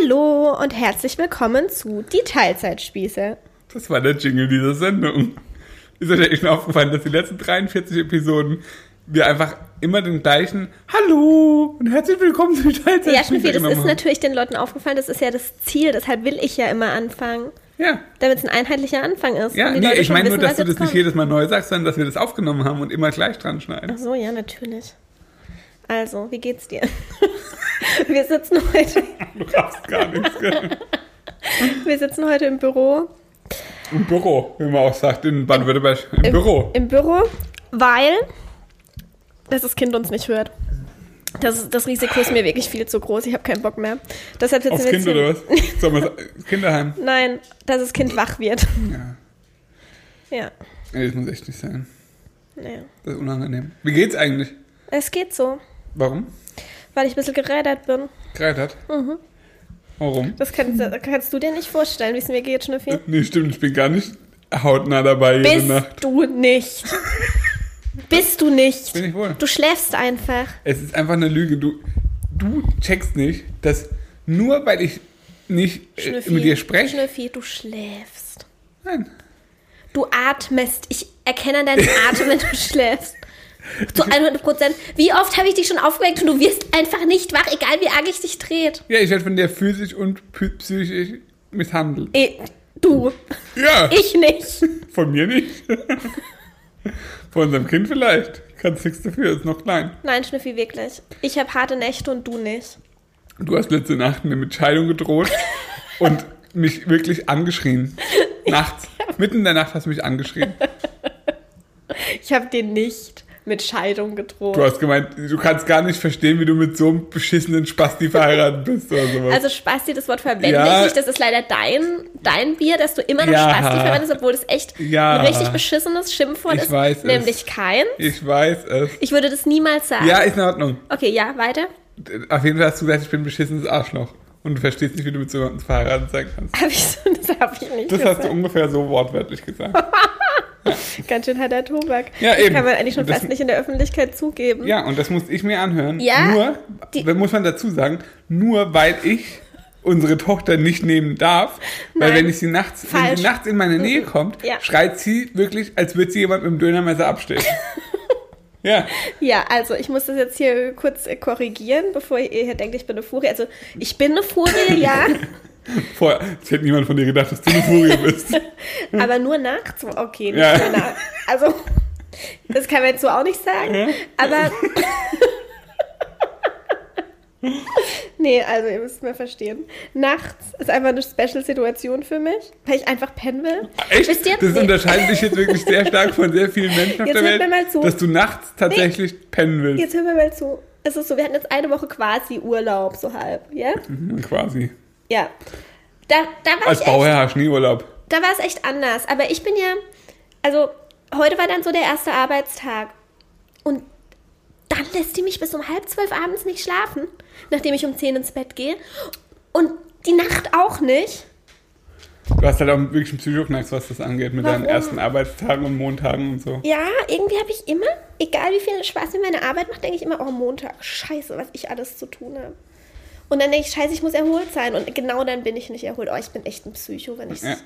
Hallo und herzlich willkommen zu Die Teilzeitspieße. Das war der Jingle dieser Sendung. Ist euch schon aufgefallen, dass die letzten 43 Episoden wir einfach immer den gleichen Hallo und herzlich willkommen zu Die Teilzeitspieße Ja, Schnüffi, das ist natürlich den Leuten aufgefallen, das ist ja das Ziel, deshalb will ich ja immer anfangen, Ja, damit es ein einheitlicher Anfang ist. ja nee, Leute ich meine nur, dass du das jetzt nicht kommt. jedes Mal neu sagst, sondern dass wir das aufgenommen haben und immer gleich dran schneiden. Ach so, ja, natürlich. Also, wie geht's dir? wir sitzen heute, Du hast gar nichts. wir sitzen heute im Büro. Im Büro, wie man auch sagt, in Baden-Württemberg. Im, Büro. Im Büro, weil dass das Kind uns nicht hört. Das, das Risiko ist mir wirklich viel zu groß. Ich habe keinen Bock mehr. Deshalb sitzen Aufs Kind oder was? Sollen wir Kinderheim. Nein, dass das Kind wach wird. Ja. Ja, Nee, das muss echt nicht sein. naja. Das ist unangenehm. Wie geht's eigentlich? Es geht so, Warum? Weil ich ein bisschen gerädert bin. Kreitert? Mhm. Warum? Das kannst, kannst du dir nicht vorstellen, wie es mir geht, Schnüffi. Nee, stimmt, ich bin gar nicht hautnah dabei jede Bist Nacht. du nicht. Bist du nicht. Bin ich wohl. Du schläfst einfach. Es ist einfach eine Lüge. Du, du checkst nicht, dass nur weil ich nicht äh, Schnüffi, mit dir spreche. Schnüffi, du schläfst. Nein. Du atmest. Ich erkenne an deinem Atem, wenn du schläfst. Zu 100 Prozent. Wie oft habe ich dich schon aufgeweckt und du wirst einfach nicht wach, egal wie arg ich dich dreht. Ja, ich werde von dir physisch und psychisch misshandelt. Eh, du. Ja, Ich nicht. von mir nicht. von unserem Kind vielleicht. Kannst nichts dafür, ist noch klein. Nein, Schnüffi, wirklich. Ich habe harte Nächte und du nicht. Du hast letzte Nacht eine Mitscheidung gedroht und mich wirklich angeschrien. Nachts. Mitten in der Nacht hast du mich angeschrien. Ich habe dir nicht mit Scheidung gedroht. Du hast gemeint, du kannst gar nicht verstehen, wie du mit so einem beschissenen Spasti verheiratet bist oder sowas. Also Spasti, das Wort verwende Ja. ich nicht. Das ist leider dein, dein Bier, dass du immer noch Ja. Spasti verwendest, obwohl das echt Ja. ein richtig beschissenes Schimpfwort Ich ist. weiß es. nämlich kein. ich weiß es. Ich würde das niemals sagen. Ja, ist in Ordnung. Okay, ja, weiter. Auf jeden Fall hast du gesagt, ich bin ein beschissenes Arschloch. Und du verstehst nicht, wie du mit so jemandem verheiratet sein kannst. Hab ich so, das habe ich nicht Das gesagt. hast du ungefähr so wortwörtlich gesagt. Ganz schön harter Tobak. Ja, das eben. kann man eigentlich schon das- fast nicht in der Öffentlichkeit zugeben. Ja, und das muss ich mir anhören. Ja, Nur, die- muss man dazu sagen, nur weil ich unsere Tochter nicht nehmen darf, weil Nein. wenn ich sie nachts, wenn sie nachts in meine Nähe kommt, Ja. schreit sie wirklich, als würde sie jemand mit dem Dönermesser abstechen. ja, Ja, also ich muss das jetzt hier kurz korrigieren, bevor ihr hier denkt, ich bin eine Furie. Also ich bin eine Furie, ja, vorher, es hätte niemand von dir gedacht, dass du eine Furie bist. aber nur nachts. Okay, nicht Ja. nur nachts. Also das kann man jetzt so auch nicht sagen. Aber nee, also ihr müsst mir verstehen. Nachts ist einfach eine Special-Situation für mich, weil ich einfach pennen will. Echt? Wisst ihr? Das Nee. unterscheidet dich jetzt wirklich sehr stark von sehr vielen Menschen auf Jetzt der Welt, mir mal zu. dass du nachts tatsächlich pennen willst. Jetzt hören wir mal zu. Es ist so, wir hatten jetzt eine Woche quasi Urlaub, so halb, ja? Mhm, Quasi. Ja. Da, da war Als ich echt Bauherr hast du nie Urlaub. da war es echt anders. Aber ich bin ja, also heute war dann so der erste Arbeitstag. Und dann lässt die mich bis um halb zwölf abends nicht schlafen, nachdem ich um zehn ins Bett gehe. Und die Nacht auch nicht. Du hast halt auch wirklich einen Psychoknacks, was das angeht, mit deinen Warum? ersten Arbeitstagen und Montagen und so. Ja, irgendwie habe ich immer, egal wie viel Spaß mir meine Arbeit macht, denke ich immer, oh Montag, scheiße, was ich alles zu tun habe. Und dann denke ich, scheiße, ich muss erholt sein. Und genau dann bin ich nicht erholt. Oh, ich bin echt ein Psycho, wenn ich Ja.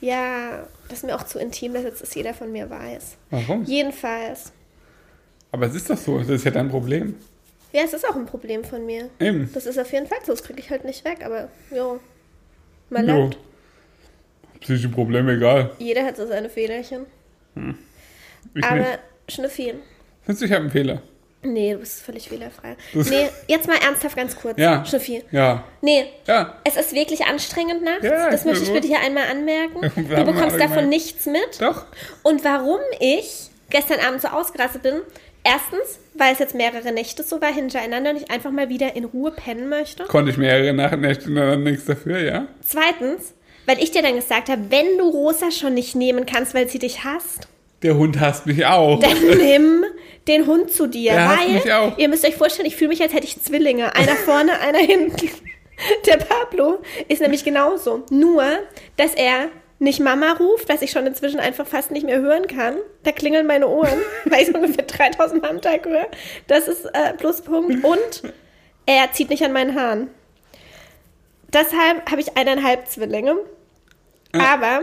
Ja, das ist mir auch zu intim, dass jetzt das jeder von mir weiß. Warum? Jedenfalls. Aber es ist doch so, das ist ja dein Problem. Ja, es ist auch ein Problem von mir. Eben. Das ist auf jeden Fall so, das kriege ich halt nicht weg, aber jo. Mal Jo. leid. Psychische Probleme, egal. Jeder hat so seine Fehlerchen. Ich aber nicht. Findest du, ich habe einen Fehler? Nee, du bist völlig fehlerfrei. Nee, jetzt mal ernsthaft ganz kurz. Ja. Schnüffi, Ja. nee, Ja. es ist wirklich anstrengend nachts. Ja, das möchte ich bitte hier einmal anmerken. Du bekommst davon nichts mit. Doch. Und warum ich gestern Abend so ausgerastet bin, erstens, weil es jetzt mehrere Nächte so war hintereinander und ich einfach mal wieder in Ruhe pennen möchte. Konnte ich mehrere und dann nichts dafür, ja? Zweitens, weil ich dir dann gesagt habe, wenn du Rosa schon nicht nehmen kannst, weil sie dich hasst, Der Hund hasst mich auch. dann nimm den Hund zu dir. Der hasst weil, mich auch. ihr müsst euch vorstellen, ich fühle mich, als hätte ich Zwillinge. Einer vorne, einer hinten. Der Pablo ist nämlich genauso. Nur, dass er nicht Mama ruft, was ich schon inzwischen einfach fast nicht mehr hören kann. Da klingeln meine Ohren, weil ich so ungefähr 3000 Mal am Tag höre. Das ist äh, Pluspunkt. Und er zieht nicht an meinen Haaren. deshalb habe ich eineinhalb Zwillinge. Aber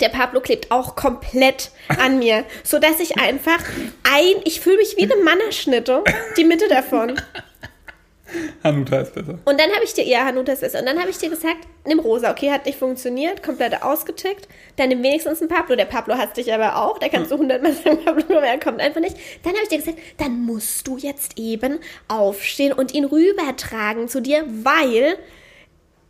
der Pablo klebt auch komplett an mir, so dass ich einfach ein, ich fühle mich wie eine Mannerschnitte, die Mitte davon. Hanuta ist besser. Und dann habe ich dir, ja, Hanuta ist besser. Und dann habe ich dir gesagt, nimm rosa, okay, hat nicht funktioniert, komplett ausgetickt. Dann nimm wenigstens einen Pablo. Der Pablo hasst dich aber auch. Da kannst du hundertmal sagen, Pablo, aber er kommt einfach nicht. Dann habe ich dir gesagt, dann musst du jetzt eben aufstehen und ihn rübertragen zu dir, weil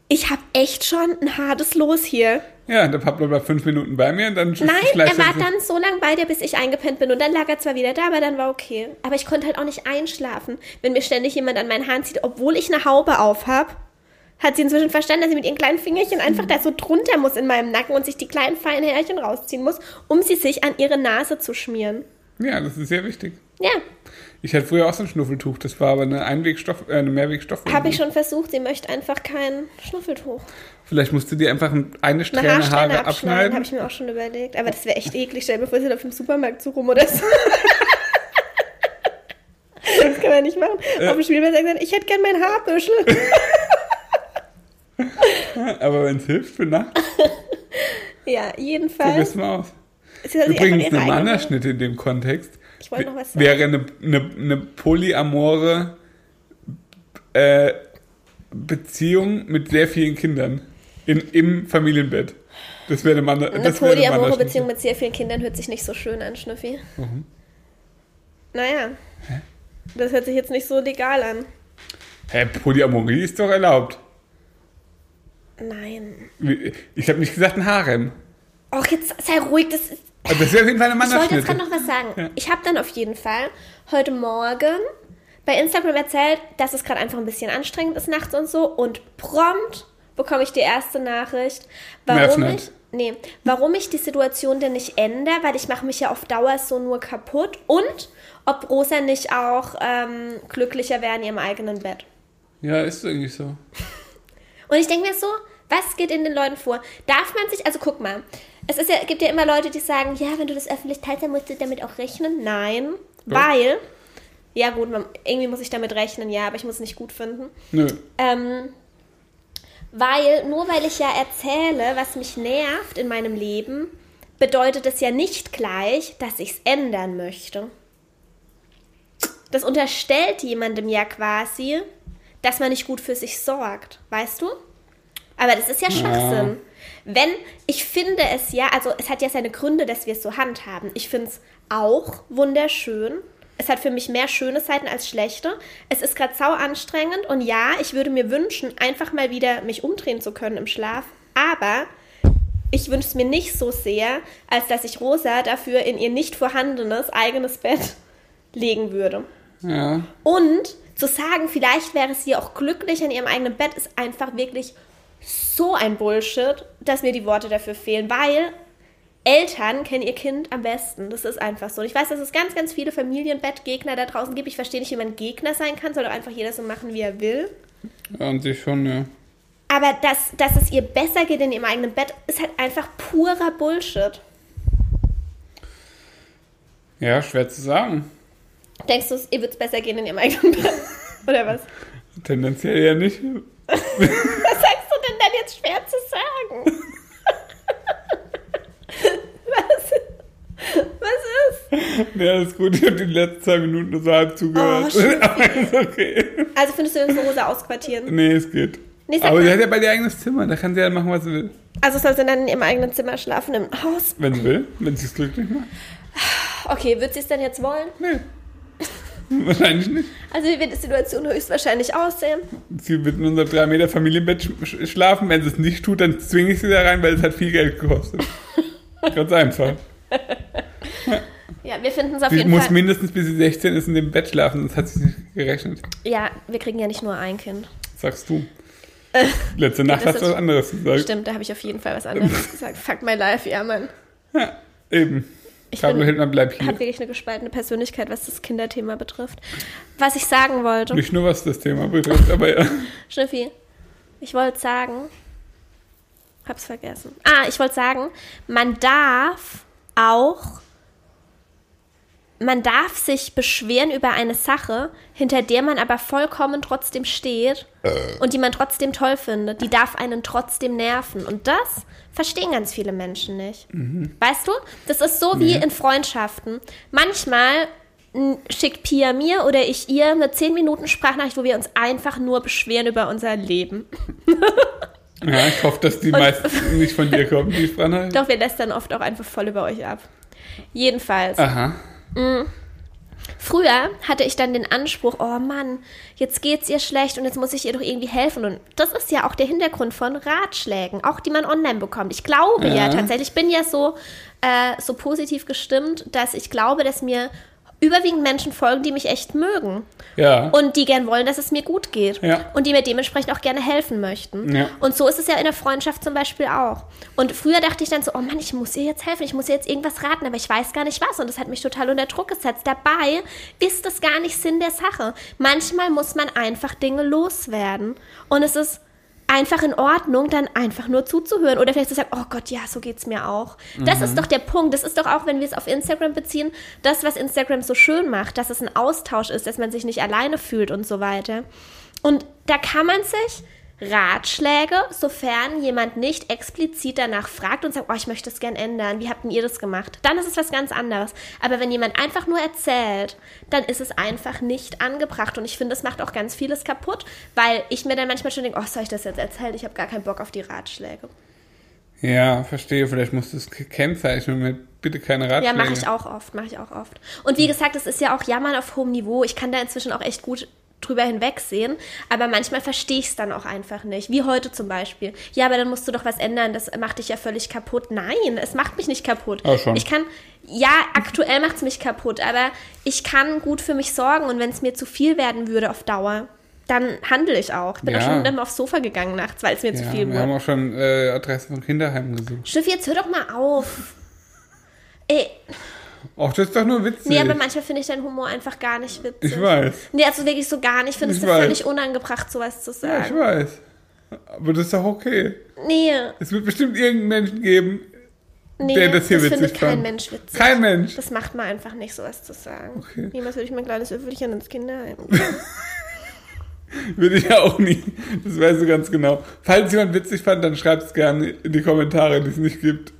ich habe echt schon ein hartes Los hier. Ja, der Pablo war fünf Minuten bei mir und dann Nein, er war dann so lange bei dir, bis ich eingepennt bin. Und dann lag er zwar wieder da, aber dann war okay. Aber ich konnte halt auch nicht einschlafen, wenn mir ständig jemand an meinen Haaren zieht, obwohl ich eine Haube auf habe. Hat sie inzwischen verstanden, dass sie mit ihren kleinen Fingerchen einfach da so drunter muss in meinem Nacken und sich die kleinen feinen Härchen rausziehen muss, um sie sich an ihre Nase zu schmieren. Ja, das ist sehr wichtig. Ja, Ich hatte früher auch so ein Schnuffeltuch, das war aber eine Einwegstoff, äh, eine Mehrwegstoff. habe ich schon versucht. Sie möchte einfach kein Schnuffeltuch. Vielleicht musst du dir einfach eine Eine Strähne Haarsträhne Haare abschneiden, abschneiden. habe ich mir auch schon überlegt. Aber das wäre echt eklig. Stell dir vor, sie läuft im Supermarkt so rum oder so. das kann man nicht machen. Auf dem Spielplatz sagt er, ich hätte gern mein Haarbüschel. Aber wenn es hilft für Nacht, ja, jedenfalls. probier's mal aus. Übrigens, eine eigene- Mannerschnitte in dem Kontext Ich wollte noch was sagen. wäre eine, eine, eine polyamore äh, Beziehung mit sehr vielen Kindern in, im Familienbett. Das wäre eine, Mann, Eine das polyamore. Beziehung mit sehr vielen Kindern hört sich nicht so schön an, Schnüffi. Warum? Naja. Das hört sich jetzt nicht so legal an. Hä, Polyamorie ist doch erlaubt. Nein. Ich habe nicht gesagt ein Harem. Och, jetzt sei ruhig. Das ist, das wäre auf jeden Fall eine ich wollte jetzt Mannerschnitte. gerade noch was sagen. Ja. Ich habe dann auf jeden Fall heute Morgen bei Instagram erzählt, dass es gerade einfach ein bisschen anstrengend ist nachts und so. Und prompt bekomme ich die erste Nachricht, warum ich, nee, warum ich die Situation denn nicht ändere, weil ich mache mich ja auf Dauer so nur kaputt. Und ob Rosa nicht auch ähm, glücklicher wäre in ihrem eigenen Bett. Ja, ist eigentlich so. Und ich denke mir so, was geht in den Leuten vor? Darf man sich, also guck mal, es ist ja, gibt ja immer Leute, die sagen, ja, wenn du das öffentlich teilst, dann musst du damit auch rechnen. Nein, Doch. weil, ja gut, man, irgendwie muss ich damit rechnen, ja, aber ich muss es nicht gut finden. Nö. Ähm, weil, nur weil ich ja erzähle, was mich nervt in meinem Leben, bedeutet es ja nicht gleich, dass ich es ändern möchte. Das unterstellt jemandem ja quasi, dass man nicht gut für sich sorgt, weißt du? Aber das ist ja Schwachsinn. Wenn, ich finde es ja, also es hat ja seine Gründe, dass wir es so handhaben. Ich finde es auch wunderschön. Es hat für mich mehr schöne Seiten als schlechte. Es ist gerade sau anstrengend und ja, ich würde mir wünschen, einfach mal wieder mich umdrehen zu können im Schlaf. Aber ich wünsche es mir nicht so sehr, als dass ich Rosa dafür in ihr nicht vorhandenes eigenes Bett legen würde. Ja. Und zu sagen, vielleicht wäre sie auch glücklich in ihrem eigenen Bett, ist einfach wirklich so ein Bullshit, dass mir die Worte dafür fehlen, weil Eltern kennen ihr Kind am besten. Das ist einfach so. Und ich weiß, dass es ganz, ganz viele Familienbettgegner da draußen gibt. Ich verstehe nicht, wie man Gegner sein kann, soll doch einfach jeder so machen, wie er will. ja, an sich schon, ja. Aber dass, dass es ihr besser geht in ihrem eigenen Bett, ist halt einfach purer Bullshit. Ja, schwer zu sagen. Denkst du, ihr wird es besser gehen in ihrem eigenen Bett? Oder was? Tendenziell ja nicht. Was sagst jetzt schwer zu sagen? was? Was ist? Ja, ist gut. Ich habe die letzten zwei Minuten nur so halb zugehört. Oh, Schnuffi. Aber ist okay. Also findest du eine Rosa ausquartieren? Nee, es geht. Nee, Aber mal. sie hat ja bald ihr eigenes Zimmer. Da kann sie ja machen, was sie will. Also soll sie dann in ihrem eigenen Zimmer schlafen im Haus? Wenn sie will. Wenn sie es glücklich macht. Okay, wird sie es denn jetzt wollen? Nee. Wahrscheinlich nicht. Also wie wird die Situation höchstwahrscheinlich aussehen? Sie wird in unser 3 Meter Familienbett sch sch schlafen. Wenn sie es nicht tut, dann zwinge ich sie da rein, weil es hat viel Geld gekostet. Ganz einfach. Ja, wir finden es auf Sie jeden muss Fall. mindestens bis sie 16 ist in dem Bett schlafen, sonst hat sie nicht gerechnet. Ja, wir kriegen ja nicht nur ein Kind. Sagst du. Letzte Nacht hast du was anderes gesagt. Stimmt, da habe ich auf jeden Fall was anderes gesagt. Fuck my life, ja, Mann. Ja, eben. Ich bin- Hildmann bleibt hier. Hat wirklich eine gespaltene Persönlichkeit, was das Kinderthema betrifft. Was ich sagen wollte, Nicht nur was das Thema betrifft, aber ja. Schnüffi, ich wollte sagen, hab's vergessen. Ah, ich wollte sagen, man darf auch man darf sich beschweren über eine Sache, hinter der man aber vollkommen trotzdem steht und die man trotzdem toll findet. Die darf einen trotzdem nerven. Und das verstehen ganz viele Menschen nicht. Weißt du? Das ist so wie in Freundschaften. Manchmal schickt Pia mir oder ich ihr eine 10 Minuten Sprachnachricht, wo wir uns einfach nur beschweren über unser Leben. Ja, ich hoffe, dass die meistens nicht von dir kommen, die Sprachnachrichten. Doch wir lästern oft auch einfach voll über euch ab. Jedenfalls. Aha. Früher hatte ich dann den Anspruch, oh Mann, jetzt geht's ihr schlecht und jetzt muss ich ihr doch irgendwie helfen. Und das ist ja auch der Hintergrund von Ratschlägen, auch die man online bekommt. Ich glaube ja, Ja. tatsächlich, ich bin ja so, äh, so positiv gestimmt, dass ich glaube, dass mir überwiegend Menschen folgen, die mich echt mögen Ja. und die gern wollen, dass es mir gut geht Ja. und die mir dementsprechend auch gerne helfen möchten. Ja. Und so ist es ja in der Freundschaft zum Beispiel auch. Und früher dachte ich dann so, oh Mann, ich muss ihr jetzt helfen, ich muss ihr jetzt irgendwas raten, aber ich weiß gar nicht was. Und das hat mich total unter Druck gesetzt. Dabei ist das gar nicht Sinn der Sache. Manchmal muss man einfach Dinge loswerden. Und es ist einfach in Ordnung, dann einfach nur zuzuhören. Oder vielleicht zu sagen, oh Gott, ja, so geht's mir auch. Das ist doch der Punkt. Das ist doch auch, wenn wir es auf Instagram beziehen, das, was Instagram so schön macht, dass es ein Austausch ist, dass man sich nicht alleine fühlt und so weiter. Und da kann man sich Ratschläge, sofern jemand nicht explizit danach fragt und sagt, oh, ich möchte das gern ändern, wie habt denn ihr das gemacht? Dann ist es was ganz anderes. Aber wenn jemand einfach nur erzählt, dann ist es einfach nicht angebracht. Und ich finde, das macht auch ganz vieles kaputt, weil ich mir dann manchmal schon denke, oh, soll ich das jetzt erzählen? Ich habe gar keinen Bock auf die Ratschläge. Ja, verstehe. Vielleicht musst du es kennzeichnen mit bitte keine Ratschläge. Ja, mache ich auch oft, mache ich auch oft. Und wie gesagt, es ist ja auch Jammern auf hohem Niveau. Ich kann da inzwischen auch echt gut drüber hinwegsehen, aber manchmal verstehe ich es dann auch einfach nicht. Wie heute zum Beispiel. Ja, aber dann musst du doch was ändern, das macht dich ja völlig kaputt. Nein, es macht mich nicht kaputt. Ah, schon. Ich kann, ja, aktuell macht es mich kaputt, aber ich kann gut für mich sorgen und wenn es mir zu viel werden würde auf Dauer, dann handle ich auch. Ich bin Ja. auch schon dann aufs Sofa gegangen nachts, weil es mir zu Ja, viel wir haben wurde. auch schon äh, Adressen von Kinderheimen gesucht. Schiff, jetzt hör doch mal auf. Ey, Ach, das ist doch nur witzig. nee, aber manchmal finde ich deinen Humor einfach gar nicht witzig. ich weiß. Nee, also wirklich so gar nicht. Ich finde es Ich weiß. völlig unangebracht, sowas zu Ja, ich sagen. weiß. Aber das ist doch okay. nee, Es wird bestimmt irgendeinen Menschen geben, nee, der das hier findet witzig kein fand. Mensch witzig. Kein Mensch. Das macht man einfach nicht, sowas zu sagen. Okay. Niemals würde ich mein kleines Öffelchen ins Kinderheim geben. Würde ich ja auch nie. Das weißt du ganz genau. Falls jemand witzig fand, dann schreibt es gerne in die Kommentare, die es nicht gibt.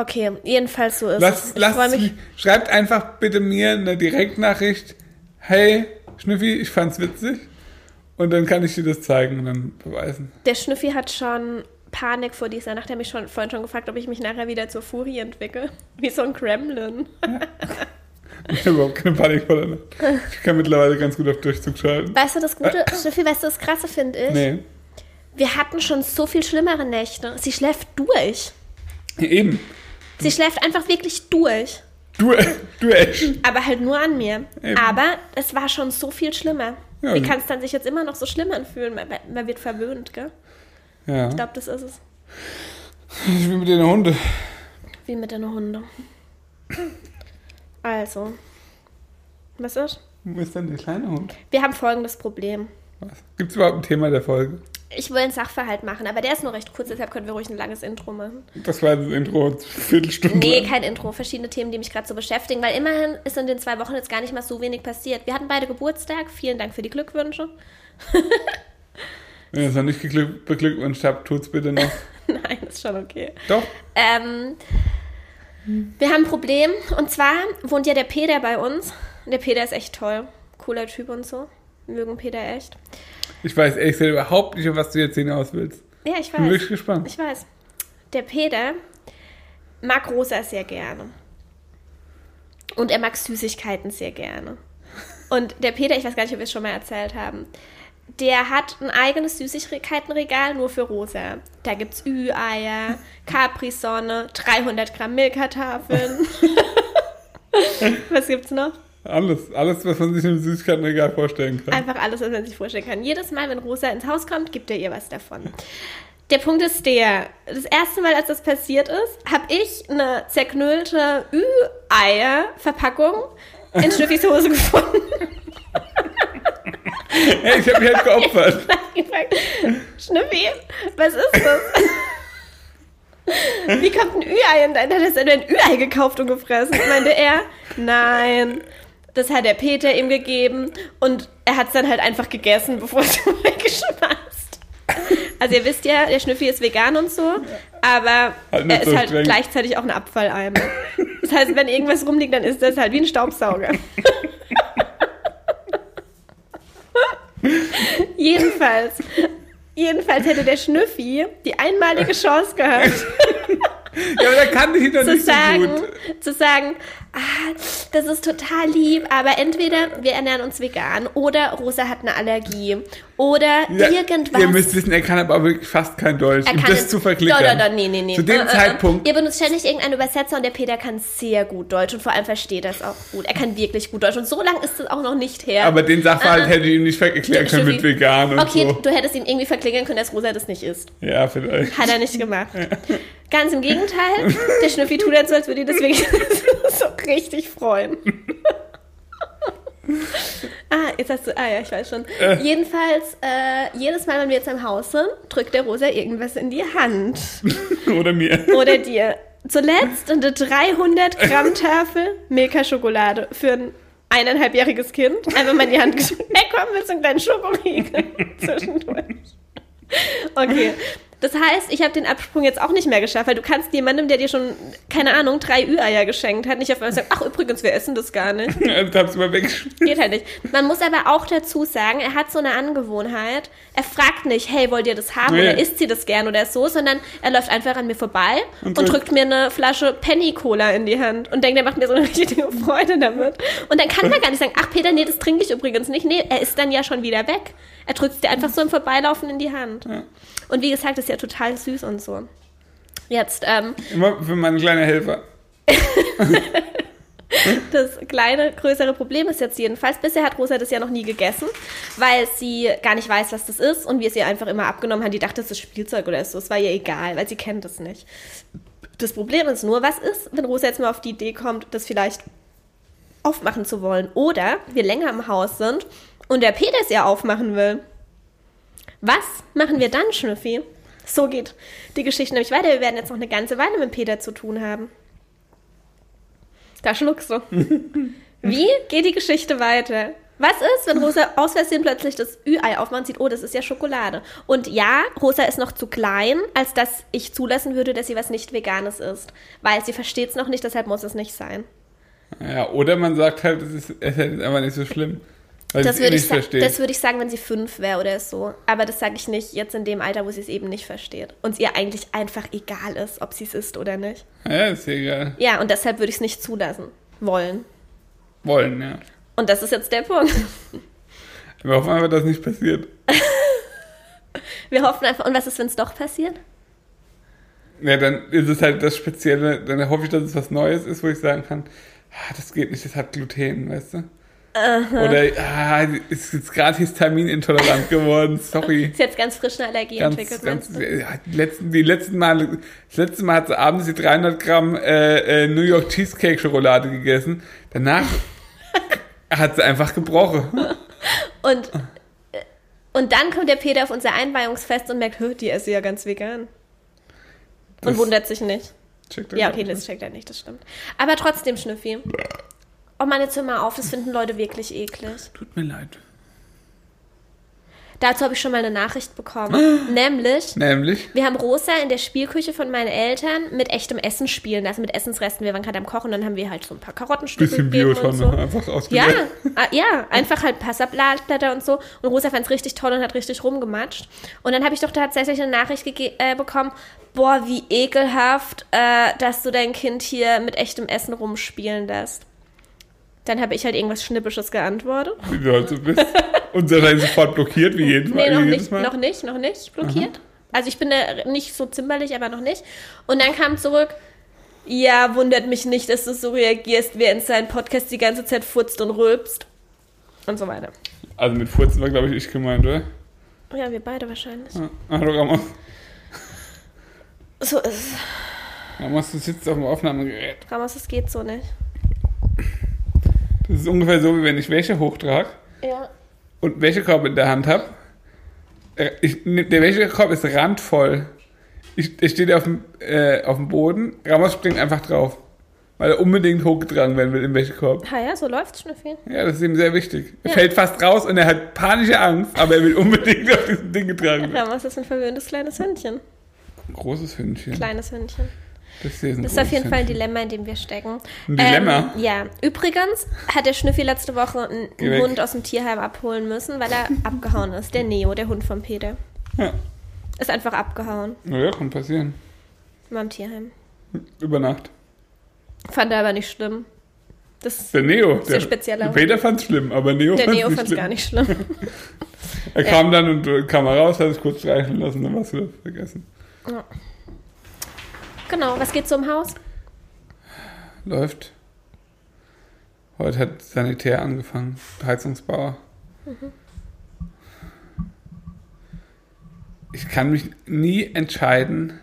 Okay, jedenfalls so ist Lass, es. Ich lass freue es mich. Schreibt einfach bitte mir eine Direktnachricht. Hey, Schnüffi, ich fand's witzig. Und dann kann ich dir das zeigen und dann beweisen. Der Schnüffi hat schon Panik vor dieser Nacht. Er hat mich schon, vorhin schon gefragt, ob ich mich nachher wieder zur Furie entwickle. Wie so ein Gremlin. Ich habe überhaupt keine Panik vor der Nacht. Ich kann mittlerweile ganz gut auf Durchzug schalten. Weißt du, das Gute, Schnüffi, weißt du, das Krasse finde ich? Nee. Wir hatten schon so viel schlimmere Nächte. Sie schläft durch. Eben. Sie schläft einfach wirklich durch. Du, du echt. Aber halt nur an mir. Eben. Aber es war schon so viel schlimmer. Ja, Wie und- kann es dann sich jetzt immer noch so schlimm anfühlen? Man, man wird verwöhnt, gell? Ja. Ich glaube, das ist es. Ich will mit den Hunde. Wie mit den Hunde. Also. Was ist? Wo ist denn der kleine Hund? Wir haben folgendes Problem. Was? Gibt es überhaupt ein Thema der Folge? Ich will einen Sachverhalt machen, aber der ist nur recht kurz, deshalb können wir ruhig ein langes Intro machen. Das war das Intro, Viertelstunde. Nee, kein Intro. Verschiedene Themen, die mich gerade so beschäftigen, weil immerhin ist in den zwei Wochen jetzt gar nicht mal so wenig passiert. Wir hatten beide Geburtstag. Vielen Dank für die Glückwünsche. Wenn ihr es noch nicht beglückwünscht habt, tut's bitte noch. Nein, ist schon okay. Doch. Ähm, wir haben ein Problem. Und zwar wohnt ja der Peter bei uns. Der Peter ist echt toll. Cooler Typ und so. Wir mögen Peter echt. Ich weiß ehrlich gesagt überhaupt nicht, auf was du jetzt hinaus willst. Ja, ich Bin weiß. wirklich gespannt. Ich weiß. Der Peter mag Rosa sehr gerne. Und er mag Süßigkeiten sehr gerne. Und der Peter, ich weiß gar nicht, ob wir es schon mal erzählt haben, der hat ein eigenes Süßigkeitenregal nur für Rosa. Da gibt's Ü-Eier, Capri-Sonne, 300 Gramm Milka-Tafeln. Was gibt's noch? Alles, alles, was man sich im Süßigkeitenregal vorstellen kann. Einfach alles, was man sich vorstellen kann. Jedes Mal, wenn Rosa ins Haus kommt, gibt er ihr was davon. Der Punkt ist der, das erste Mal, als das passiert ist, habe ich eine zerknüllte Ü-Eier-Verpackung in Schnüffis Hose gefunden. Hey, ich habe mich halt geopfert. Schnüffi, was ist das? Wie kommt ein Ü-Ei in dein? Hat er ein Ü-Ei gekauft und gefressen? Meinte er, nein. Das hat der Peter ihm gegeben und er hat es dann halt einfach gegessen, bevor es weggeschmeißt. Also ihr wisst ja, der Schnüffi ist vegan und so, aber Halt er ist so halt streng. gleichzeitig auch ein Abfalleimer. Das heißt, wenn irgendwas rumliegt, dann ist das halt wie ein Staubsauger. Jedenfalls, jedenfalls hätte der Schnüffi die einmalige Chance gehabt, Ja, aber da kann ich doch zu nicht so sagen, gut. zu sagen, ah, das ist total lieb, aber entweder wir ernähren uns vegan oder Rosa hat eine Allergie oder Ja, irgendwas. Ihr müsst wissen, er kann aber wirklich fast kein Deutsch. er um kann das zu verklickern. Doch, doch, doch, nee, nee, nee. Zu dem Äh, äh, äh. Zeitpunkt. Ihr benutzt ständig irgendeinen Übersetzer und der Peter kann sehr gut Deutsch und vor allem versteht das auch gut. Er kann wirklich gut Deutsch und so lange ist es auch noch nicht her. Aber den Sachverhalt hätte ich ihm nicht erklären können mit vegan und okay, so. du hättest ihm irgendwie verklickern können, dass Rosa das nicht isst. Ja, vielleicht. Hat er nicht gemacht. Ganz im Gegenteil, der Schnüffi tut jetzt so, als würde ihn das wirklich so richtig freuen. ah, jetzt hast du, ah ja, ich weiß schon. Äh. Jedenfalls, äh, jedes Mal, wenn wir jetzt am Haus sind, drückt der Rosa irgendwas in die Hand. Oder mir. Oder dir. Zuletzt eine 300 Gramm Tafel Milka-Schokolade für ein eineinhalbjähriges Kind. Einfach mal in die Hand geschrieben. Hey, komm, willst du einen kleinen Schokoriegel zwischendurch? Okay. Das heißt, ich habe den Absprung jetzt auch nicht mehr geschafft, weil du kannst jemandem, der dir schon, keine Ahnung, drei Ü-Eier geschenkt hat, nicht auf einmal sagen, ach übrigens, wir essen das gar nicht. Also hab's mal weggeschmissen. Geht halt nicht. Man muss aber auch dazu sagen, er hat so eine Angewohnheit. Er fragt nicht, hey, wollt ihr das haben Nee. oder isst sie das gern oder so, sondern er läuft einfach an mir vorbei und, Und drückt mir eine Flasche Penny Cola in die Hand und denkt, er macht mir so eine richtige Freude damit. Und dann kann man gar nicht sagen, ach Peter, nee, das trinke ich übrigens nicht. Nee, er ist dann ja schon wieder weg. Er drückt es dir einfach so im Vorbeilaufen in die Hand. Und wie gesagt, ist ja total süß und so. Jetzt, ähm, Immer für meinen kleinen Helfer. Das kleine, größere Problem ist jetzt jedenfalls, bisher hat Rosa das ja noch nie gegessen, weil sie gar nicht weiß, was das ist und wir es ihr einfach immer abgenommen haben. Die dachte, das ist Spielzeug oder so. Es war ihr egal, weil sie kennt es nicht. Das Problem ist nur, was ist, wenn Rosa jetzt mal auf die Idee kommt, das vielleicht aufmachen zu wollen oder wir länger im Haus sind und der Peter es ihr aufmachen will. Was machen wir dann, Schnüffi? So geht die Geschichte nämlich weiter. Wir werden jetzt noch eine ganze Weile mit Peter zu tun haben. Da schluckst du. Wie geht die Geschichte weiter? Was ist, wenn Rosa aus Versehen plötzlich das Ü-Ei aufmacht und sieht, oh, das ist ja Schokolade? Und ja, Rosa ist noch zu klein, als dass ich zulassen würde, dass sie was nicht Veganes isst. Weil sie versteht es noch nicht, deshalb muss es nicht sein. Ja, oder man sagt halt, es ist, es ist einfach nicht so schlimm. Weil Das würde, ich das würde ich sagen, wenn sie fünf wäre oder so. Aber das sage ich nicht jetzt in dem Alter, wo sie es eben nicht versteht. Und es ihr eigentlich einfach egal ist, ob sie es isst oder nicht. ja, ist ja egal. Ja, und deshalb würde ich es nicht zulassen wollen. Wollen, ja. Und das ist jetzt der Punkt. Wir hoffen einfach, dass nicht passiert. Wir hoffen einfach. Und was ist, wenn es doch passiert? Ja, dann ist es halt das Spezielle, dann hoffe ich, dass es was Neues ist, wo ich sagen kann, ah, das geht nicht, das hat Gluten, weißt du? Oder, ah, ist jetzt gerade histaminintolerant geworden, sorry. Ist jetzt ganz frisch eine Allergie Ganz, entwickelt, ganz, ja, die letzten, die letzten Mal, das letzte Mal hat sie abends die 300 Gramm äh, äh, New York Cheesecake Schokolade gegessen. Danach hat sie einfach gebrochen. Und, und dann kommt der Peter auf unser Einweihungsfest und merkt, "Hö, die esse ja ganz vegan. Und Das wundert sich nicht. checkt Ja, okay, das checkt er nicht, das stimmt. Aber trotzdem, Schnüffi. Oh hör mal auf, das finden Leute wirklich eklig. Tut mir leid. Dazu habe ich schon mal eine Nachricht bekommen. Nämlich, Nämlich, wir haben Rosa in der Spielküche von meinen Eltern mit echtem Essen spielen lassen, mit Essensresten. Wir waren gerade am Kochen, dann haben wir halt so ein paar Karottenstücke bisschen Biotonne, so. einfach Ja, ausgedacht. ah, ja, einfach halt Salatblätter und so. Und Rosa fand es richtig toll und hat richtig rumgematscht. Und dann habe ich doch tatsächlich eine Nachricht äh, bekommen, boah, wie ekelhaft, äh, dass du dein Kind hier mit echtem Essen rumspielen lässt. Dann habe ich halt irgendwas Schnippisches geantwortet. Wie du halt so bist. Und dann sofort blockiert, wie jedes Mal. Nee, noch jedes nicht, Mal. noch nicht, noch nicht blockiert. Also ich bin da nicht so zimperlich, aber noch nicht. Und dann kam zurück, ja, wundert mich nicht, dass du so reagierst, wer in seinen Podcast die ganze Zeit furzt und rülpst. Und so weiter. Also mit Furzen war, glaube ich, ich gemeint, oder? Ja, wir beide wahrscheinlich. Ja. Hallo Ramos. So ist es. Ramos, du sitzt auf dem Aufnahmegerät. Ramos, es geht so nicht. Das ist ungefähr so, wie wenn ich Wäsche hochtrage Ja. und Wäschekorb in der Hand habe. Ich, der Wäschekorb ist randvoll. Ich, er steht auf dem, äh, auf dem Boden, Ramos springt einfach drauf. Weil er unbedingt hochgetragen werden will im Wäschekorb. Ah ja, so läuft's, Schnüffi. Ja, das ist ihm sehr wichtig. Er Ja. fällt fast raus und er hat panische Angst, aber er will unbedingt auf diesem Ding getragen werden. Ramos ist ein verwöhntes kleines Hündchen. Großes Hündchen. Kleines Hündchen. Das ist, Das ist auf jeden Fall ein. Dilemma, in dem wir stecken. Ein Dilemma? Ähm, ja. Übrigens hat der Schnüffi letzte Woche einen, Geh einen weg. Hund aus dem Tierheim abholen müssen, weil er abgehauen ist. Der Neo, der Hund von Peter. Ja. Ist einfach abgehauen. Naja, kann passieren. War im Tierheim. Über Nacht. Fand er aber nicht schlimm. Das, Der Neo. Spezieller Der Peter fand's schlimm, aber Neo der fand's Neo nicht fand es schlimm. gar nicht schlimm. Er kam dann und äh, kam raus, hat sich kurz streicheln lassen, dann war's wieder vergessen. Genau, was geht so im Haus? Läuft. Heute hat Sanitär angefangen, Heizungsbauer. Ich kann mich nie entscheiden,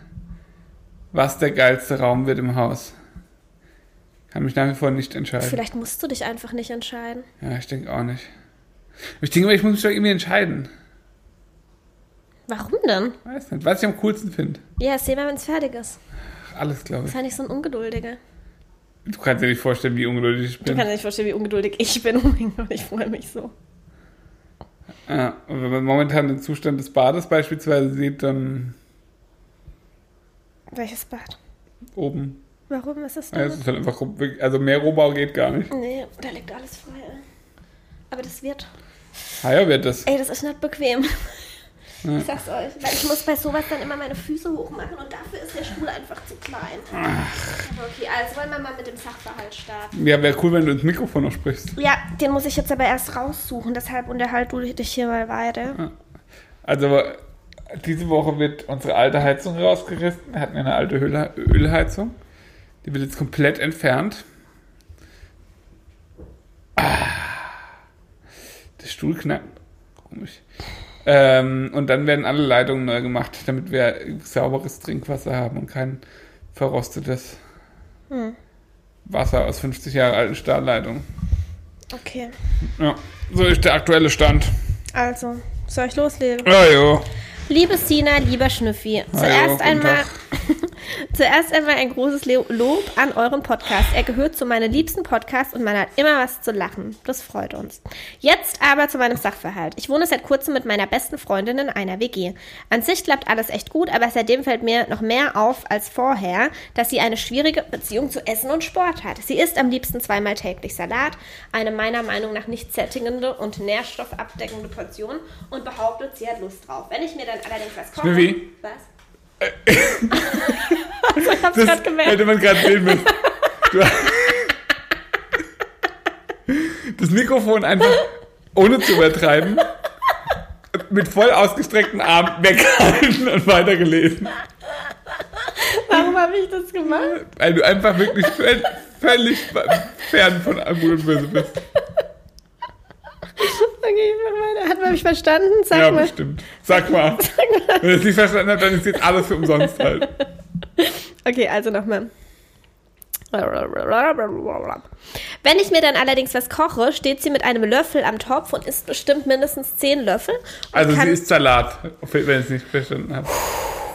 was der geilste Raum wird im Haus. Kann mich nach wie vor nicht entscheiden. Vielleicht musst du dich einfach nicht entscheiden. Ja, ich denke auch nicht. Ich denke, ich muss mich doch irgendwie entscheiden. Warum denn? Weiß nicht, was ich am coolsten finde. Ja, sehen wir, wenn es fertig ist. Alles, glaube ich. Sei nicht so ein Ungeduldiger. Du kannst dir nicht vorstellen, wie ungeduldig ich Du bin. kannst dir nicht vorstellen, wie ungeduldig ich bin. Oh mein Gott, ich freue mich so. Ja, und wenn man momentan den Zustand des Bades beispielsweise sieht, dann Welches Bad? oben. Warum ist das Ja, da? es ist halt einfach, also mehr Rohbau geht gar nicht. nee, da liegt alles frei. Aber das wird. Heuer wird das. Ey, das ist nicht bequem. Ja. Ich sag's euch. Weil ich muss bei sowas dann immer meine Füße hochmachen und dafür ist der Stuhl einfach zu klein. Aber okay, also wollen wir mal mit dem Sachverhalt starten. Ja, wäre cool, wenn du ins Mikrofon noch sprichst. Ja, den muss ich jetzt aber erst raussuchen, deshalb unterhalt du dich hier mal weiter. Also, diese Woche wird unsere alte Heizung rausgerissen. Wir hatten eine alte Öl Ölheizung. Die wird jetzt komplett entfernt. Ah, der Stuhl knackt. Komisch. Ähm, und dann werden alle Leitungen neu gemacht, damit wir sauberes Trinkwasser haben und kein verrostetes Wasser aus 50 Jahre alten Stahlleitungen. Okay, Ja, so ist der aktuelle Stand. also, soll ich loslegen? Ja, jo. Liebe Sina, lieber Schnüffi, zuerst einmal. zuerst einmal ein großes Lob an euren Podcast. Er gehört zu meinen liebsten Podcasts und man hat immer was zu lachen. Das freut uns. Jetzt aber zu meinem Sachverhalt. Ich wohne seit kurzem mit meiner besten Freundin in einer WG. An sich klappt alles echt gut, aber seitdem fällt mir noch mehr auf als vorher, dass sie eine schwierige Beziehung zu Essen und Sport hat. Sie isst am liebsten zweimal täglich Salat, eine meiner Meinung nach nicht sättigende und nährstoffabdeckende Portion und behauptet, sie hat Lust drauf. Wenn ich mir dann allerdings was koche... Was? Also, ich hab's gerade gemerkt. hätte man gerade sehen müssen. Du das Mikrofon einfach, ohne zu übertreiben, mit voll ausgestreckten Armen weggehalten und weitergelesen. Warum habe ich das gemacht? Weil du einfach wirklich völ- völlig fern von Gut und Böse bist. Okay, weiter. Hat man mich verstanden? Sag ja, mal. bestimmt. Sag mal. Wenn du es nicht verstanden hast, dann ist jetzt alles für umsonst halt. Okay, also nochmal. Wenn ich mir dann allerdings was koche, steht sie mit einem Löffel am Topf und isst bestimmt mindestens zehn Löffel. Also sie isst Salat, wenn ich es nicht verstanden habe.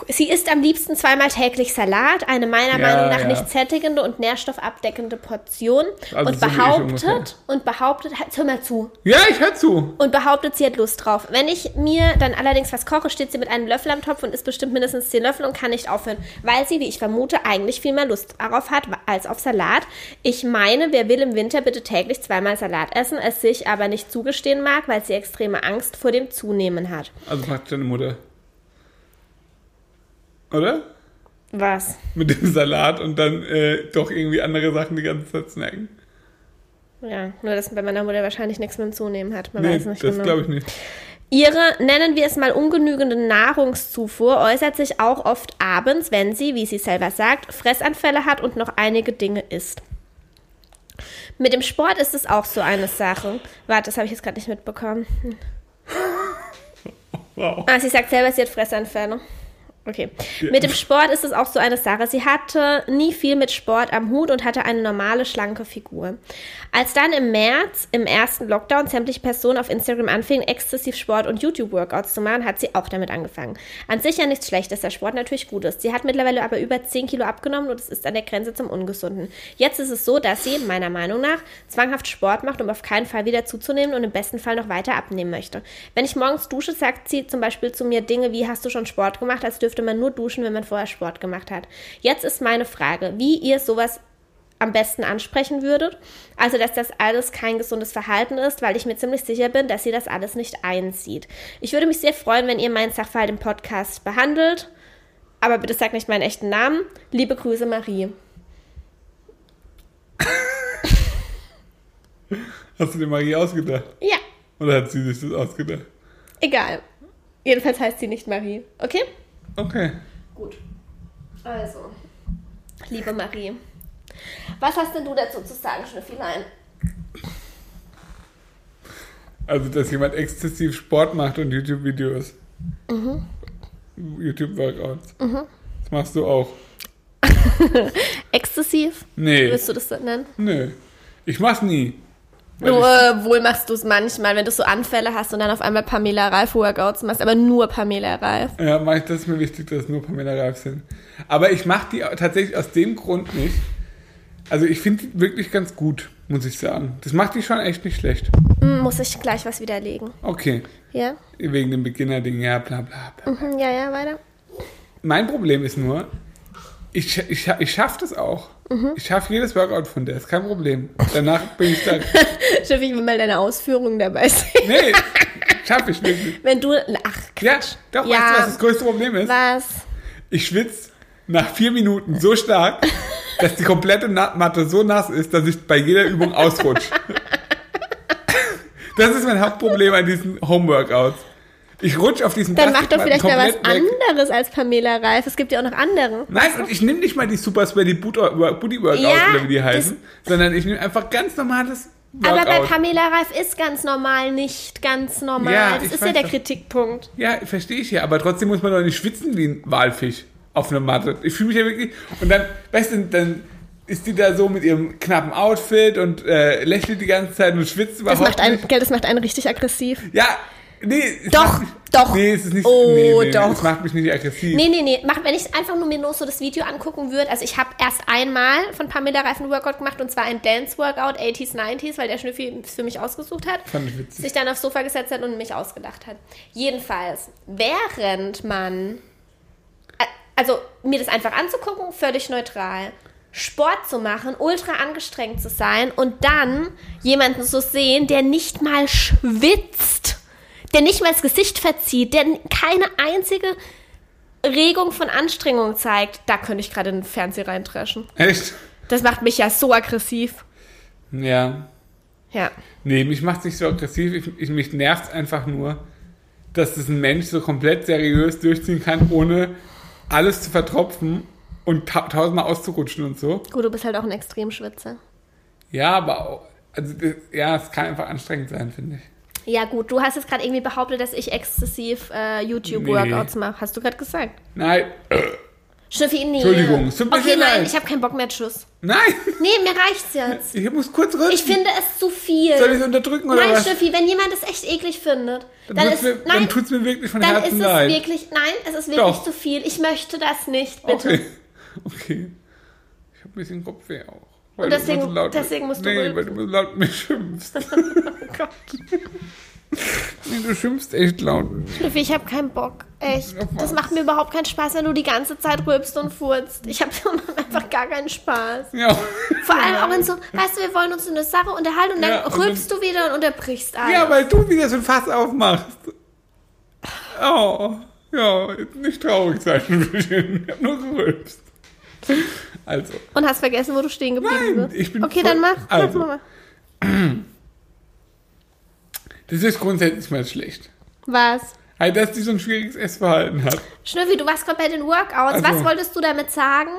Sie isst am liebsten zweimal täglich Salat, eine meiner Ja, Meinung nach ja. nicht sättigende und nährstoffabdeckende Portion Also und so behauptet und behauptet, halt, hör mal zu, Ja, ich hör zu. und behauptet, sie hat Lust drauf. Wenn ich mir dann allerdings was koche, steht sie mit einem Löffel am Topf und isst bestimmt mindestens 10 Löffel und kann nicht aufhören, weil sie, wie ich vermute, eigentlich viel mehr Lust darauf hat als auf Salat. Ich meine, wer will im Winter bitte täglich zweimal Salat essen, es sich aber nicht zugestehen mag, weil sie extreme Angst vor dem Zunehmen hat. Also praktisch deine Mutter. Oder? Was? Mit dem Salat und dann äh, doch irgendwie andere Sachen die ganze Zeit snacken. Ja, nur dass bei meiner Mutter wahrscheinlich nichts mit dem Zunehmen hat. Man Nee, weiß nicht das genau. glaube ich nicht. Ihre, nennen wir es mal, ungenügende Nahrungszufuhr äußert sich auch oft abends, wenn sie, wie sie selber sagt, Fressanfälle hat und noch einige Dinge isst. Mit dem Sport ist es auch so eine Sache. Warte, das habe ich jetzt gerade nicht mitbekommen. Wow. Ah, sie sagt selber, sie hat Fressanfälle. Okay. Mit dem Sport ist es auch so eine Sache. Sie hatte nie viel mit Sport am Hut und hatte eine normale, schlanke Figur. Als dann im März, im ersten Lockdown, sämtliche Personen auf Instagram anfingen, exzessiv Sport und YouTube-Workouts zu machen, hat sie auch damit angefangen. An sich ja nichts Schlechtes, da Sport natürlich gut ist. Sie hat mittlerweile aber über 10 Kilo abgenommen und es ist an der Grenze zum Ungesunden. Jetzt ist es so, dass sie, meiner Meinung nach, zwanghaft Sport macht, um auf keinen Fall wieder zuzunehmen und im besten Fall noch weiter abnehmen möchte. Wenn ich morgens dusche, sagt sie zum Beispiel zu mir Dinge wie, hast du schon Sport gemacht, als dürfte man nur duschen, wenn man vorher Sport gemacht hat. Jetzt ist meine Frage, wie ihr sowas am besten ansprechen würdet. Also, dass das alles kein gesundes Verhalten ist, weil ich mir ziemlich sicher bin, dass sie das alles nicht einsieht. Ich würde mich sehr freuen, wenn ihr meinen Sachverhalt im Podcast behandelt. Aber bitte sagt nicht meinen echten Namen. Liebe Grüße, Marie. Hast du dir Marie ausgedacht? Ja, Oder hat sie sich das ausgedacht? egal. Jedenfalls heißt sie nicht Marie. Okay? Okay. Gut. Also, liebe Marie, was hast denn du dazu zu sagen, Schnüffelein? Also, dass jemand exzessiv Sport macht und YouTube-Videos. Mhm. YouTube-Workouts. Das machst du auch. Exzessiv? Nee. Willst du das so nennen? Nö. Ich mach's nie. Nur, äh, wohl machst du es manchmal, wenn du so Anfälle hast und dann auf einmal Pamela Reif Workouts machst, aber nur Pamela Reif. ja, mach ich, das ist mir wichtig, dass es nur Pamela Reif sind. Aber ich mach die tatsächlich aus dem Grund nicht. Also ich finde die wirklich ganz gut, muss ich sagen. Das macht die schon echt nicht schlecht. Hm, muss ich gleich was widerlegen. Okay. Ja? Wegen dem Beginner-Ding, ja, bla bla bla. Mhm, ja, ja, weiter. Mein Problem ist nur, ich, ich, ich schaffe das auch. Ich schaffe jedes Workout von der, ist kein Problem. Danach bin ich da. Schiff, ich will mal deine Ausführungen dabei sehen. Nee, schaffe ich wirklich. Wenn du, ach, Ja, doch, Ja. weißt du, was das größte Problem ist? was? Ich schwitze nach vier Minuten so stark, dass die komplette Matte so nass ist, dass ich bei jeder Übung ausrutsche. Das ist mein Hauptproblem an diesen Homeworkouts. Ich rutsche auf diesen Dann mach doch vielleicht mal was weg. anderes als Pamela Reif. Es gibt ja auch noch andere. Nein, und ich nehme nicht mal die Super Sweaty Boot- Booty Workouts Ja, oder wie die das- heißen, sondern ich nehme einfach ganz normales Workout. Aber bei Pamela Reif ist ganz normal nicht ganz normal. Ja, das ist ja der doch. Kritikpunkt. Ja, verstehe ich ja, aber trotzdem muss man doch nicht schwitzen wie ein Walfisch auf einer Matte. Ich fühle mich ja wirklich. Und dann, weißt du, dann ist die da so mit ihrem knappen Outfit und äh, lächelt die ganze Zeit und schwitzt Das überhaupt macht, einen, nicht. gell, das macht einen richtig aggressiv. Ja, nee. Doch, macht doch. Nee, es ist nicht. Oh, nee, nee, doch. Es macht mich nicht aggressiv. Nee, nee, nee. Mach, wenn ich einfach nur mir nur so das Video angucken würde. Also ich habe erst einmal von Pamela Reif ein Workout gemacht und zwar ein Dance-Workout, 80s, 90s, weil der Schnüffi es für mich ausgesucht hat. Fand ich witzig. Sich dann aufs Sofa gesetzt hat und mich ausgedacht hat. Jedenfalls, während man, äh, also mir das einfach anzugucken, völlig neutral. Sport zu machen, ultra angestrengt zu sein und dann jemanden zu sehen, der nicht mal schwitzt, der nicht mal das Gesicht verzieht, der keine einzige Regung von Anstrengung zeigt, da könnte ich gerade in den Fernseher reintreschen. Echt? Das macht mich ja so aggressiv. Ja. Ja. Nee, mich macht nicht so aggressiv. Ich, ich, mich nervt einfach nur, dass das ein Mensch so komplett seriös durchziehen kann, ohne alles zu vertropfen und ta tausendmal auszurutschen und so. Gut, du bist halt auch ein Extremschwitzer. Ja, aber auch, also ja, es kann einfach anstrengend sein, finde ich. Ja, gut, du hast jetzt gerade irgendwie behauptet, dass ich exzessiv äh, YouTube-Workouts mache. Hast du gerade gesagt? Nein, Schnüffi, nee. Entschuldigung, es tut mir Okay, nein, leid. ich habe keinen Bock mehr. Tschüss. nein, Nee, mir reicht's jetzt. ich muss kurz rüsten. Ich finde es zu viel. Soll ich es unterdrücken oder nein, was? Schnüffi, wenn jemand es echt eklig findet, dann, tut's ist, mir, nein, dann tut's mir wirklich von dann Herzen ist es leid. wirklich, nein, es ist wirklich Doch. zu viel. Ich möchte das nicht, bitte. Okay, okay. Ich habe ein bisschen Kopfweh auch. Weil Und deswegen- laut deswegen musst du Nee, rülpsen. weil du laut mich schimpfst. Oh Gott. nee, du schimpfst echt laut. Schnüffi, ich habe keinen Bock. Echt. Das macht mir überhaupt keinen Spaß, wenn du die ganze Zeit rülpst und furzt. Ich habe einfach gar keinen Spaß. Ja. Vor allem auch wenn so, weißt du, wir wollen uns in eine Sache unterhalten und dann Ja, und rülpst du wieder und unterbrichst alles. Ja, weil du wieder so ein Fass aufmachst. Oh, ja, nicht traurig sein. Ich hab nur gerülpst. Also, Und hast vergessen, wo du stehen geblieben Nein, bist. ich bin Okay, voll- dann mach. Also. mach mal. das ist grundsätzlich mal schlecht. Was? Dass die so ein schwieriges Essverhalten hat. Schnüffi, du warst gerade bei den Workouts. Also. Was wolltest du damit sagen?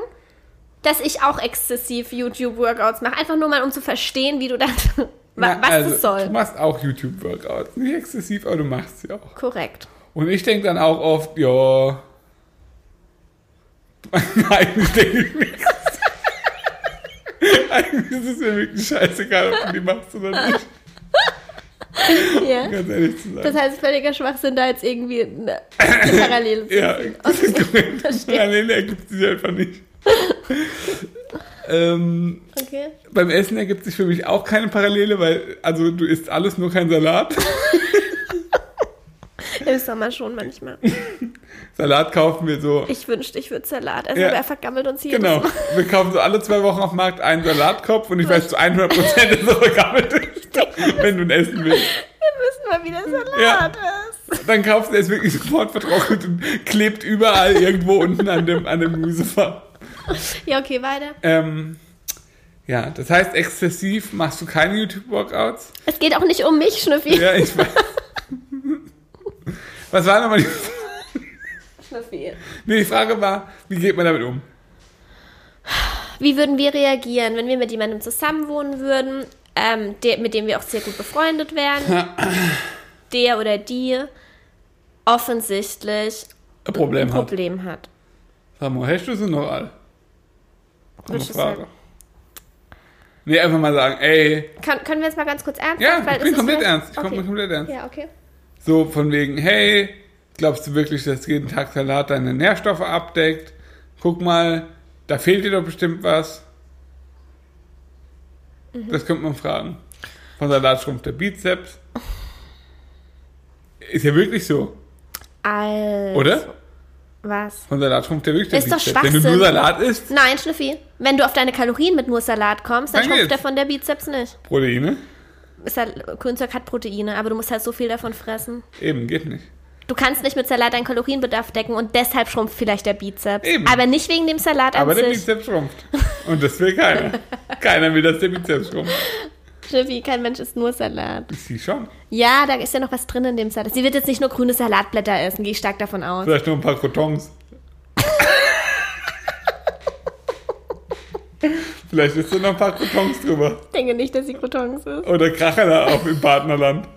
Dass ich auch exzessiv YouTube-Workouts mache. Einfach nur mal, um zu verstehen, wie du das. Na, was also, das soll. Du machst auch YouTube-Workouts. Nicht exzessiv, aber du machst sie auch. Korrekt. Und ich denke dann auch oft, ja, denke ich mir. Eigentlich ist es mir wirklich scheißegal, ob du die machst oder nicht. Ja. Ganz ehrlich zu Das sagen. heißt, völliger Schwachsinn, da jetzt irgendwie eine, Parallele zu Ja, das ist korrekt. Parallele ergibt sich einfach nicht. ähm, Okay. beim Essen ergibt sich für mich auch keine Parallele, weil, also du isst alles, nur kein Salat. Im Sommer schon manchmal. Salat kaufen wir so. Ich wünschte, ich würde Salat essen, Ja. aber er vergammelt uns jedes Genau. Wir kaufen so alle zwei Wochen auf dem Markt einen Salatkopf und ich weiß zu 100 Prozent, dass er vergammelt ist, wenn du ihn essen willst. Wir müssen mal wieder Salat Ja. essen. Dann kaufst du es wirklich sofort vertrocknet und klebt überall irgendwo unten an dem, an dem Gemüsefach. Ja, okay, weiter. Ähm, ja, das heißt, exzessiv machst du keine YouTube-Workouts. Es geht auch nicht um mich, Schnüffi. Ja, ich weiß. Was war nochmal die, Schnüffi. nee, die Frage war, wie geht man damit um? Wie würden wir reagieren, wenn wir mit jemandem zusammenwohnen würden, ähm, der, mit dem wir auch sehr gut befreundet wären, der oder die offensichtlich Ein Problem ein hat. Problem hat? Sag mal, hast du sie noch all? Eine Frage. Nee, einfach mal sagen, ey, Kann, können wir jetzt mal ganz kurz ernst ja, Weil ich bin komplett ernst. Ich okay. komme komplett ernst. Ja, okay. So von wegen, hey, glaubst du wirklich, dass jeden Tag Salat deine Nährstoffe abdeckt? Guck mal, da fehlt dir doch bestimmt was. Mhm. Das könnte man fragen. Von Salat schrumpft der Bizeps. Ist ja wirklich so, Also, oder? Was? Von Salat schrumpft der wirklich der Ist doch Bizeps. Wenn du nur Schwachsinn. Salat isst, Nein, Schnüffi, wenn du auf deine Kalorien mit nur Salat kommst, dann Dann schrumpft der von der Bizeps nicht. Proteine, Ist halt, Grünzeug hat Proteine, aber du musst halt so viel davon fressen. eben, geht nicht. Du kannst nicht mit Salat deinen Kalorienbedarf decken und deshalb schrumpft vielleicht der Bizeps. Eben. Aber nicht wegen dem Salat an Aber der. Bizeps schrumpft. Und das will keiner. keiner will, dass der Bizeps schrumpft. Schnüffi, kein Mensch isst nur Salat. Sie schon. Ja, da ist ja noch was drin in dem Salat. Sie wird jetzt nicht nur grüne Salatblätter essen, gehe ich stark davon aus. Vielleicht nur ein paar Crotons. Vielleicht ist da noch ein paar Crotons drüber. Ich denke nicht, dass sie Croutons ist. Oder Kracher auch im Partnerland.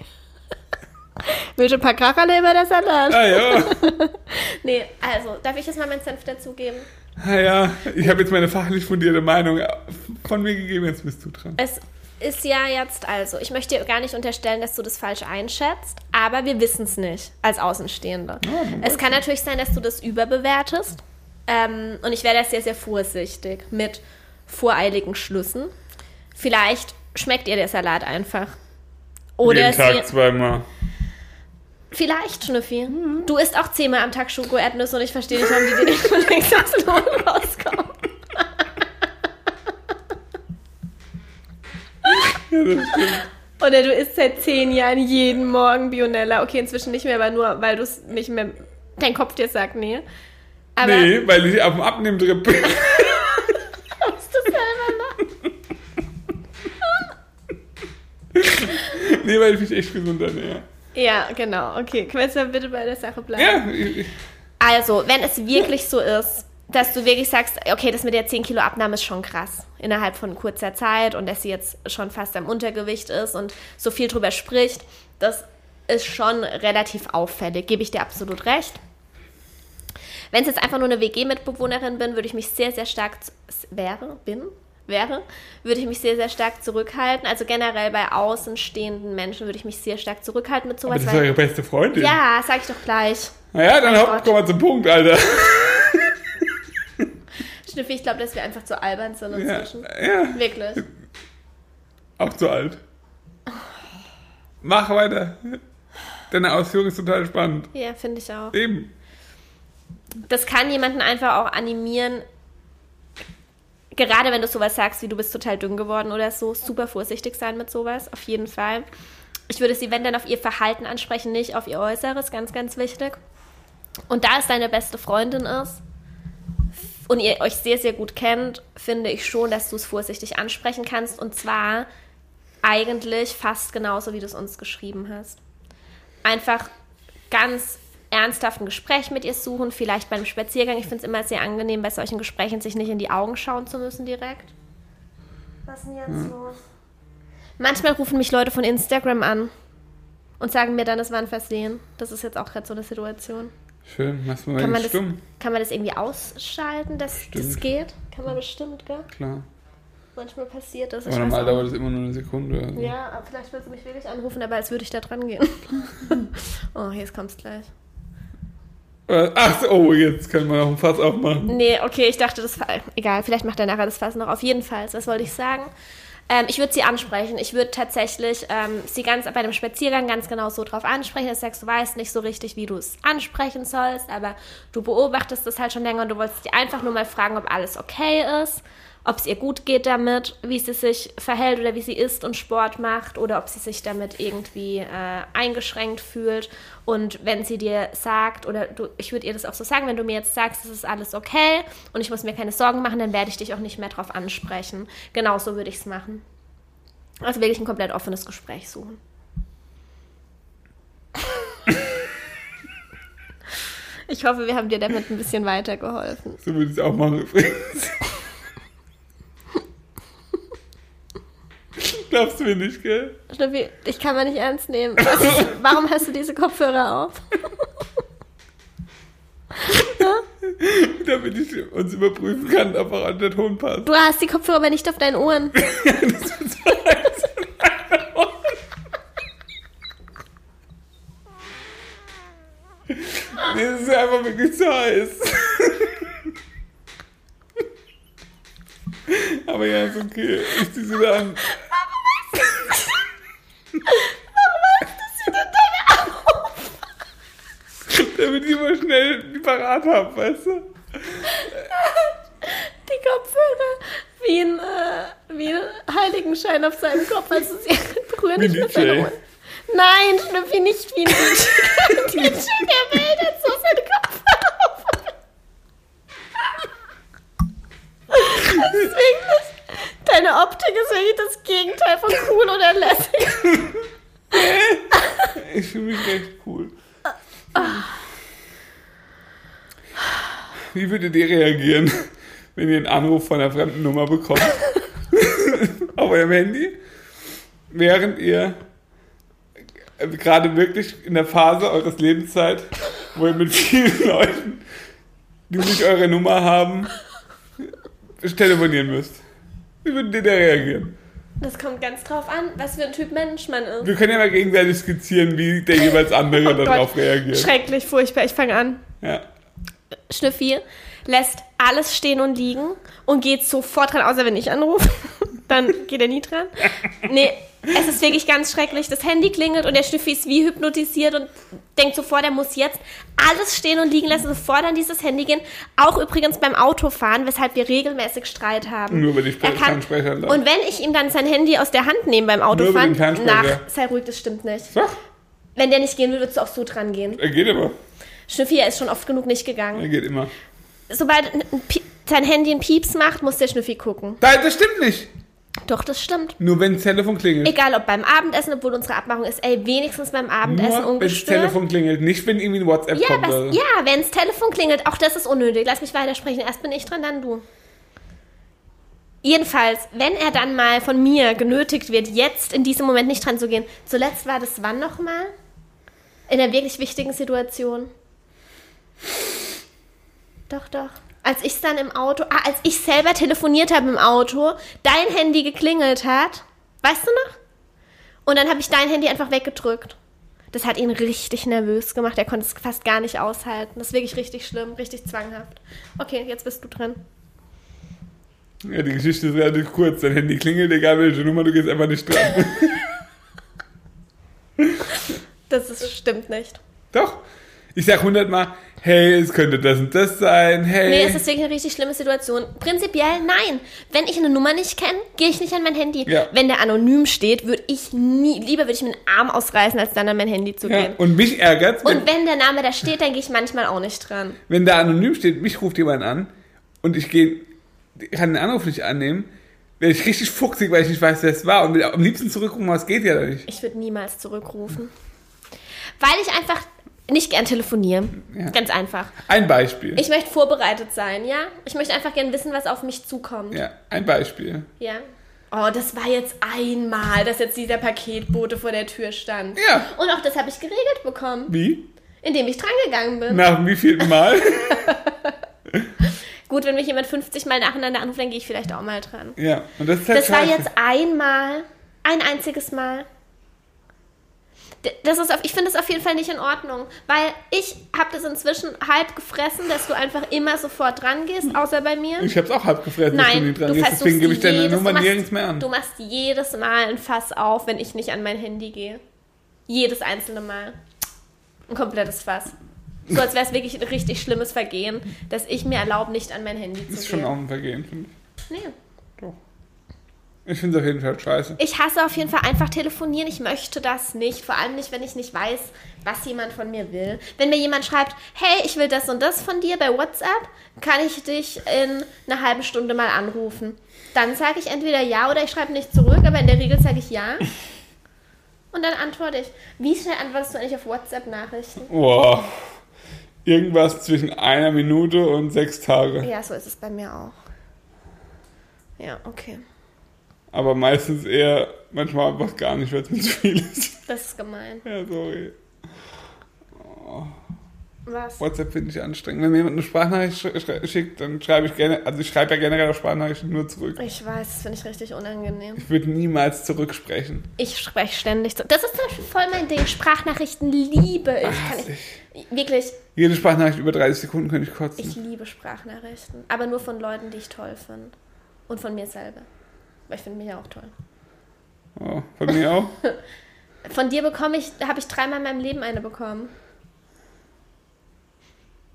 Willst du ein paar Kracherle über der Salat? Ah ja. Nee, also, darf ich jetzt mal meinen Senf dazugeben? Ah ja. Ich habe jetzt meine fachlich fundierte Meinung von mir gegeben, jetzt bist du dran. Es ist ja jetzt also, ich möchte dir gar nicht unterstellen, dass du das falsch einschätzt, aber wir wissen es nicht als Außenstehende. man es kann natürlich sein, dass du das überbewertest. Ähm, und ich wäre da sehr, sehr vorsichtig mit voreiligen Schlüssen. Vielleicht schmeckt ihr der Salat einfach. Oder Jeden Tag sie, zweimal. vielleicht, Schnüffi. Du isst auch zehnmal am Tag Schoko-Erdnüsse und ich verstehe nicht, warum die dir nicht von links aus dem Mund rauskommen. Oder du isst seit zehn Jahren jeden Morgen Bionella. Okay, inzwischen nicht mehr, aber nur, weil du es nicht mehr, dein Kopf dir sagt, nee. Aber Nee, weil ich auf dem Abnehmtrip bin. musst du selber nach. nee, weil ich mich echt gesund ernähre. Ja, genau. Okay, können wir bitte bei der Sache bleiben? Ja, ich, ich- Also, wenn es wirklich so ist, dass du wirklich sagst, okay, das mit der 10 Kilo Abnahme ist schon krass innerhalb von kurzer Zeit und dass sie jetzt schon fast am Untergewicht ist und so viel drüber spricht, das ist schon relativ auffällig, gebe ich dir absolut recht. Wenn es jetzt einfach nur eine WG-Mitbewohnerin bin, würde ich mich sehr, sehr stark, wäre, bin, wäre, würde ich mich sehr, sehr stark zurückhalten. Also generell bei außenstehenden Menschen würde ich mich sehr stark zurückhalten mit aber sowas. das ist eure beste Freundin. ja, sag ich doch gleich. Naja, dann Gott. komm mal zum Punkt, Alter. Schnüffi, ich glaube, dass wir einfach zu albern sind Ja, inzwischen. ja, Wirklich. auch zu alt. Mach weiter. Deine Ausführung ist total spannend. Ja, finde ich auch. Eben. Das kann jemanden einfach auch animieren, gerade wenn du sowas sagst, wie du bist total dünn geworden oder so, super vorsichtig sein mit sowas, auf jeden Fall. Ich würde sie, wenn dann, auf ihr Verhalten ansprechen, nicht auf ihr Äußeres, ganz, ganz wichtig. Und da es deine beste Freundin ist und ihr euch sehr, sehr gut kennt, finde ich schon, dass du es vorsichtig ansprechen kannst. Und zwar eigentlich fast genauso, wie du es uns geschrieben hast. Einfach ganz ernsthaft ein Gespräch mit ihr suchen, vielleicht beim Spaziergang. Ich finde es immer sehr angenehm, bei solchen Gesprächen sich nicht in die Augen schauen zu müssen direkt. Was ist denn jetzt los? Manchmal rufen mich Leute von Instagram an und sagen mir dann, es war ein Versehen. Das ist jetzt auch gerade so eine Situation. Schön, machst du mal Kann man, das, stumm. kann man das irgendwie ausschalten, dass das Stimmt. geht? Kann man bestimmt, gell? Klar. Manchmal passiert das. Aber normal dauert es immer nur eine Sekunde. Also. Ja, aber vielleicht willst du mich wirklich anrufen, aber als würde ich da dran gehen. oh, jetzt kommt's gleich. Äh, Ach, oh, jetzt können wir noch ein Fass aufmachen. Nee, okay, ich dachte, das war. Egal, vielleicht macht er nachher das Fass noch. Auf jeden Fall, was wollte ich sagen? Ähm, ich würde sie ansprechen. Ich würde tatsächlich ähm, sie ganz bei dem Spaziergang ganz genau so drauf ansprechen, dass du sagst, du weißt nicht so richtig, wie du es ansprechen sollst, aber du beobachtest das halt schon länger und du wolltest sie einfach nur mal fragen, ob alles okay ist, ob es ihr gut geht damit, wie sie sich verhält oder wie sie isst und Sport macht oder ob sie sich damit irgendwie äh, eingeschränkt fühlt. Und wenn sie dir sagt, oder du, ich würde ihr das auch so sagen, wenn du mir jetzt sagst, es ist alles okay und ich muss mir keine Sorgen machen, dann werde ich dich auch nicht mehr drauf ansprechen. Genau so würde ich es machen. Also wirklich ein komplett offenes Gespräch suchen. Ich hoffe, wir haben dir damit ein bisschen weitergeholfen. So würde ich es auch machen übrigens. Glaubst du mir nicht, gell? Schnüffi, ich kann mal nicht ernst nehmen. Ist, warum hast du diese Kopfhörer auf? Damit ich uns überprüfen kann, ob auch an der Ton passt. Du hast die Kopfhörer aber nicht auf deinen Ohren. Nee, es ist einfach wirklich zu heiß. Aber ja, ist okay. Ich zieh sie da an. Damit ich immer schnell die parat habe, weißt du? Die Kopfhörer wie ein, äh, wie ein Heiligenschein auf seinem Kopf, als du sie berühren Wie nicht DJ. deine Ohren. Nein, Schnüffi, nicht wie ein DJ. DJ der Welt hat so seine Kopfhörer auf. Deswegen ist, deine Optik ist wirklich das Gegenteil von cool oder lässig. Ich fühle mich recht cool. Wie würdet ihr reagieren, wenn ihr einen Anruf von einer fremden Nummer bekommt? Auf eurem Handy? Während ihr äh, gerade wirklich in der Phase eures Lebenszeit, wo ihr mit vielen Leuten, die nicht eure Nummer haben, telefonieren müsst. Wie würdet ihr da reagieren? Das kommt ganz drauf an, was für ein Typ Mensch man ist. Wir können ja mal gegenseitig skizzieren, wie der jeweils andere Oh darauf reagiert. Schrecklich, furchtbar. Ich fange an. Ja. Schnüffi lässt alles stehen und liegen und geht sofort dran, außer wenn ich anrufe. Dann geht er nie dran. Nee, es ist wirklich ganz schrecklich. Das Handy klingelt und der Schnüffi ist wie hypnotisiert und denkt sofort, er muss jetzt alles stehen und liegen lassen, sofort an dieses Handy gehen. Auch übrigens beim Autofahren, weshalb wir regelmäßig Streit haben. Nur über die Er kann- Fernsprecher laufen. Und wenn ich ihm dann sein Handy aus der Hand nehme beim Autofahren, nach, sei ruhig, das stimmt nicht. Doch, Wenn der nicht gehen will, würdest du auch so dran gehen. er geht immer. Schnüffi, er ist schon oft genug nicht gegangen. Er geht immer. Sobald sein Handy einen Pieps macht, muss der Schnüffi gucken. Nein, das stimmt nicht. Doch, das stimmt. Nur wenn das Telefon klingelt. Egal ob beim Abendessen, obwohl unsere Abmachung ist, ey, wenigstens beim Abendessen Nur wenn das ungestört. Telefon klingelt, nicht wenn irgendwie ein WhatsApp ja, kommt. was, ja, wenns Telefon klingelt, auch das ist unnötig. Lass mich weitersprechen. Erst bin ich dran, dann du. Jedenfalls, wenn er dann mal von mir genötigt wird, jetzt in diesem Moment nicht dran zu gehen. Zuletzt war das wann nochmal? In einer wirklich wichtigen Situation. Doch, doch. Als ich dann im Auto, ah, als ich selber telefoniert habe im Auto, dein Handy geklingelt hat. Weißt du noch? Und dann habe ich dein Handy einfach weggedrückt. Das hat ihn richtig nervös gemacht. Er konnte es fast gar nicht aushalten. Das ist wirklich richtig schlimm, richtig zwanghaft. Okay, jetzt bist du dran. Ja, die Geschichte ist relativ kurz. Dein Handy klingelt, egal welche Nummer, du gehst einfach nicht dran. Das ist, stimmt nicht. Doch. Ich sag hundertmal, hey, es könnte das und das sein, hey. Nee, es ist wirklich eine richtig schlimme Situation. Prinzipiell nein. Wenn ich eine Nummer nicht kenne, gehe ich nicht an mein Handy. Ja. Wenn der anonym steht, würde ich nie, lieber würde ich mir den Arm ausreißen, als dann an mein Handy zu ja. gehen. Und mich ärgert wenn, Und wenn der Name da steht, dann gehe ich manchmal auch nicht dran. wenn da anonym steht, mich ruft jemand an und ich gehe, kann den Anruf nicht annehmen, werde ich richtig fuchsig, weil ich nicht weiß, wer es war und will am liebsten zurückrufen, aber es geht ja nicht. Ich würde niemals zurückrufen. Weil ich einfach nicht gern telefoniere. Ja. Ganz einfach. Ein Beispiel. Ich möchte vorbereitet sein, ja? Ich möchte einfach gern wissen, was auf mich zukommt. ja, ein Beispiel. Ja. Oh, das war jetzt einmal, dass jetzt dieser Paketbote vor der Tür stand. Ja. Und auch das habe ich geregelt bekommen. Wie? Indem ich drangegangen bin. Nach wie viel Mal? Gut, wenn mich jemand 50 Mal nacheinander anruft, dann gehe ich vielleicht auch mal dran. ja, und das ist halt Das war scheiße. jetzt einmal, ein einziges Mal. Das ist auf, ich finde das auf jeden Fall nicht in Ordnung, weil ich habe das inzwischen halb gefressen, dass du einfach immer sofort dran gehst, außer bei mir. Ich hab's auch halb gefressen, dass du Nein, nicht dran gehst, deswegen gebe ich deine Nummer machst- nirgends mehr an. Du machst jedes Mal ein Fass auf, wenn ich nicht an mein Handy gehe. Jedes einzelne Mal. Ein komplettes Fass. So als wäre es wirklich ein richtig schlimmes Vergehen, dass ich mir erlaube, nicht an mein Handy zu Das ist gehen. schon auch ein Vergehen, finde ich. Nee. Doch. Ich finde es auf jeden Fall scheiße. Ich hasse auf jeden Fall einfach telefonieren. Ich möchte das nicht. Vor allem nicht, wenn ich nicht weiß, was jemand von mir will. Wenn mir jemand schreibt, hey, ich will das und das von dir bei WhatsApp, kann ich dich in einer halben Stunde mal anrufen. Dann sage ich entweder ja oder ich schreibe nicht zurück, aber in der Regel sage ich ja. Und dann antworte ich. Wie schnell antwortest du eigentlich auf WhatsApp-Nachrichten? Boah. Irgendwas zwischen einer Minute und sechs Tage. Ja, so ist es bei mir auch. Ja, okay. Aber meistens eher, manchmal einfach gar nicht, weil es mir zu viel ist. Das ist gemein. Ja, sorry. Was? WhatsApp finde ich anstrengend. Wenn mir jemand eine Sprachnachricht sch sch schickt, dann schreibe ich gerne, also ich schreibe ja generell auf Sprachnachrichten nur zurück. Ich weiß, das finde ich richtig unangenehm. Ich würde niemals zurücksprechen. Ich spreche ständig. zu- Das ist zum Beispiel voll mein Ding. Sprachnachrichten liebe ich. Hasse ich wirklich, Jede Sprachnachricht über 30 Sekunden könnte ich kotzen. ich liebe Sprachnachrichten. Aber nur von Leuten, die ich toll finde. Und von mir selber. Weil ich finde mich ja auch toll. Oh, von mir auch. Von dir bekomme ich, habe ich dreimal in meinem Leben eine bekommen.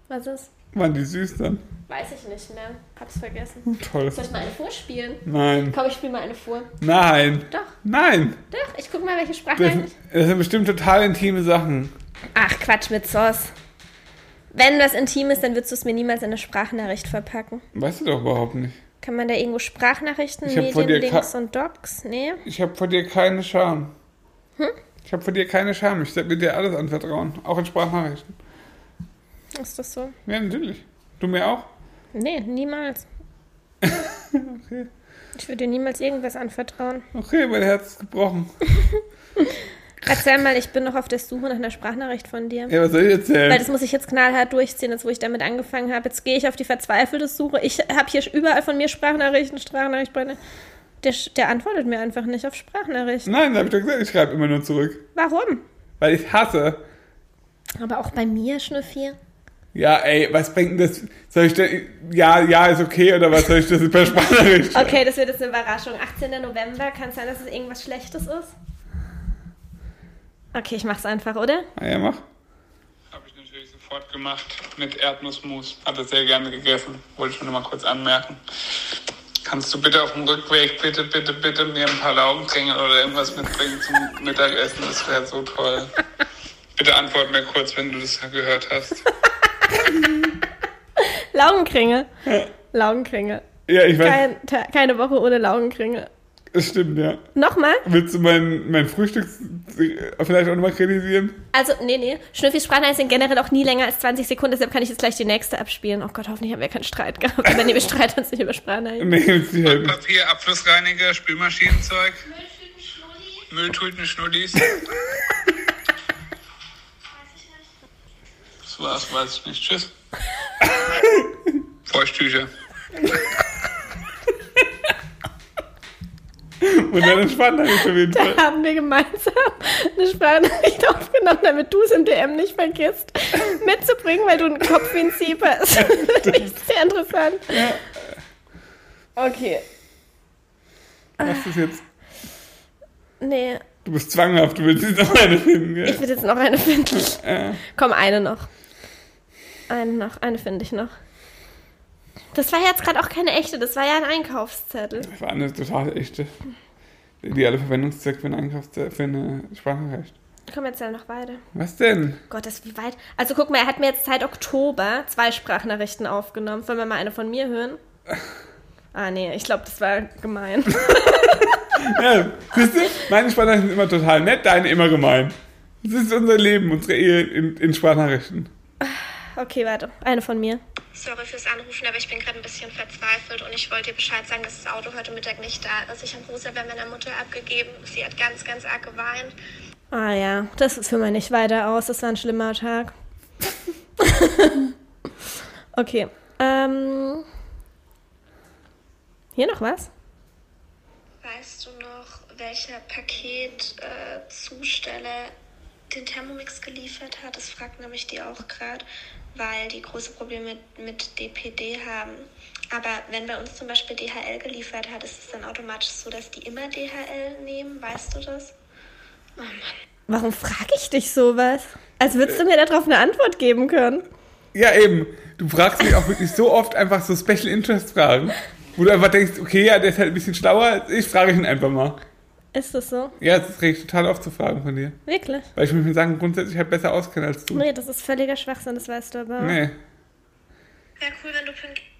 Was ist? Waren die süß dann? Weiß ich nicht mehr. Hab's vergessen. Toll. Soll ich mal eine vorspielen? Nein. Komm, ich spiele mal eine vor. Nein. Doch, Nein. doch. Ich guck mal, welche Das, Sprachnachricht. das sind bestimmt total intime Sachen. Ach, Quatsch mit Sauce. Wenn was intim ist, dann würdest du es mir niemals in eine Sprachnachricht verpacken. Weißt du doch überhaupt nicht. Kann man da irgendwo Sprachnachrichten, Medienlinks und Docs? Nee. Ich habe vor dir keine Scham. Hm? Ich habe vor dir keine Scham. Ich werde dir alles anvertrauen. Auch in Sprachnachrichten. Ist das so? Ja, natürlich. Du mir auch? Nee, niemals. Okay. Ich würde dir niemals irgendwas anvertrauen. Okay, mein Herz ist gebrochen. Erzähl mal, ich bin noch auf der Suche nach einer Sprachnachricht von dir. Ja, was soll ich erzählen? Weil das muss ich jetzt knallhart durchziehen, jetzt wo ich damit angefangen habe. Jetzt gehe ich auf die verzweifelte Suche. Ich habe hier überall von mir Sprachnachrichten, Sprachnachrichten. Sprachnachrichten. Der, der antwortet mir einfach nicht auf Sprachnachrichten. Nein, hab ich doch gesagt, ich schreibe immer nur zurück. Warum? Weil ich hasse. Aber auch bei mir, Schnüffi. Ja, ey, was bringt denn das? Soll ich denn, ja, ja, ist okay, oder was soll ich das per Sprachnachricht? Okay, das wird jetzt eine Überraschung. 18. November, kann es sein, dass es irgendwas Schlechtes ist? Okay, ich mach's einfach, oder? Ah, ja, mach. Habe ich natürlich sofort gemacht mit Erdnussmus. Hat er sehr gerne gegessen. Wollte ich nur mal kurz anmerken. Kannst du bitte auf dem Rückweg bitte, bitte, bitte mir ein paar Laugenkringel oder irgendwas mitbringen zum Mittagessen? Das wäre so toll. Bitte antwort mir kurz, wenn du das gehört hast. Laugenkringel. Laugenkringel. Ja, ich weiß, Kein, keine Woche ohne Laugenkringel. Das stimmt, ja. Nochmal? Willst du mein, mein Frühstück vielleicht auch nochmal kritisieren? Also, nee, nee. Schnüffis Sprachnachrichten sind generell auch nie länger als 20 Sekunden, deshalb kann ich jetzt gleich die nächste abspielen. Oh Gott, hoffentlich haben wir keinen Streit gehabt. Aber nee, wir streiten uns nicht über Sprachnachrichten. Nee, du nicht helfen. Papier, Abflussreiniger, Spülmaschinenzeug. Mülltüten, Schnullis. Das war's, weiß ich nicht. Tschüss. Feuchttücher. Und dann entspannt er mich auf jeden Fall. Da haben wir gemeinsam eine Sprachnachricht aufgenommen, damit du es im DM nicht vergisst, mitzubringen, weil du einen Kopf wie ein Sieb hast. Ich sehr interessant. Okay. Was ist jetzt? Nee, Du bist zwanghaft, du willst jetzt noch eine finden, ich gell? will jetzt noch eine finden. Ja. Komm, eine noch. Eine noch, eine finde ich noch. Das war jetzt gerade auch keine echte, das war ja ein Einkaufszettel. Das war eine total echte. Der ideale Verwendungszweck für Einkaufs- für eine Sprachnachricht. Erzähl noch weiter. Was denn? Gott, das ist wie weit. Also guck mal, er hat mir jetzt seit Oktober zwei Sprachnachrichten aufgenommen. Wollen wir mal eine von mir hören? Ah, nee, ich glaube, das war gemein. Ja, siehst du, meine Sprachnachrichten sind immer total nett, deine immer gemein. Das ist unser Leben, unsere Ehe in, in Sprachnachrichten. Okay, warte. Eine von mir. Sorry fürs Anrufen, aber ich bin gerade ein bisschen verzweifelt und ich wollte dir Bescheid sagen, dass das Auto heute Mittag nicht da ist. Ich habe Rosa bei meiner Mutter abgegeben. Sie hat ganz, ganz arg geweint. Ah ja, das führen wir nicht weiter aus. Das war ein schlimmer Tag. Okay. Ähm, hier noch was? Weißt du noch, welcher Paketzusteller den Thermomix geliefert hat? Das fragt nämlich die auch gerade, weil die große Probleme mit, mit DPD haben. Aber wenn bei uns zum Beispiel DHL geliefert hat, ist es dann automatisch so, dass die immer DHL nehmen? Weißt du das? Oh Mann. Warum frage ich dich sowas? Als würdest du mir darauf eine Antwort geben können. Ja, eben. Du fragst mich auch wirklich so oft einfach so Special Interest Fragen, wo du einfach denkst, okay, ja, der ist halt ein bisschen schlauer ich, frage ihn einfach mal. Ist das so? Ja, das regt total oft zu fragen von dir. Wirklich? Weil ich mich mit Sachen grundsätzlich halt besser auskenne als du. Nee, das ist völliger Schwachsinn, das weißt du aber. Nee. Wäre cool, wenn du pünktlich.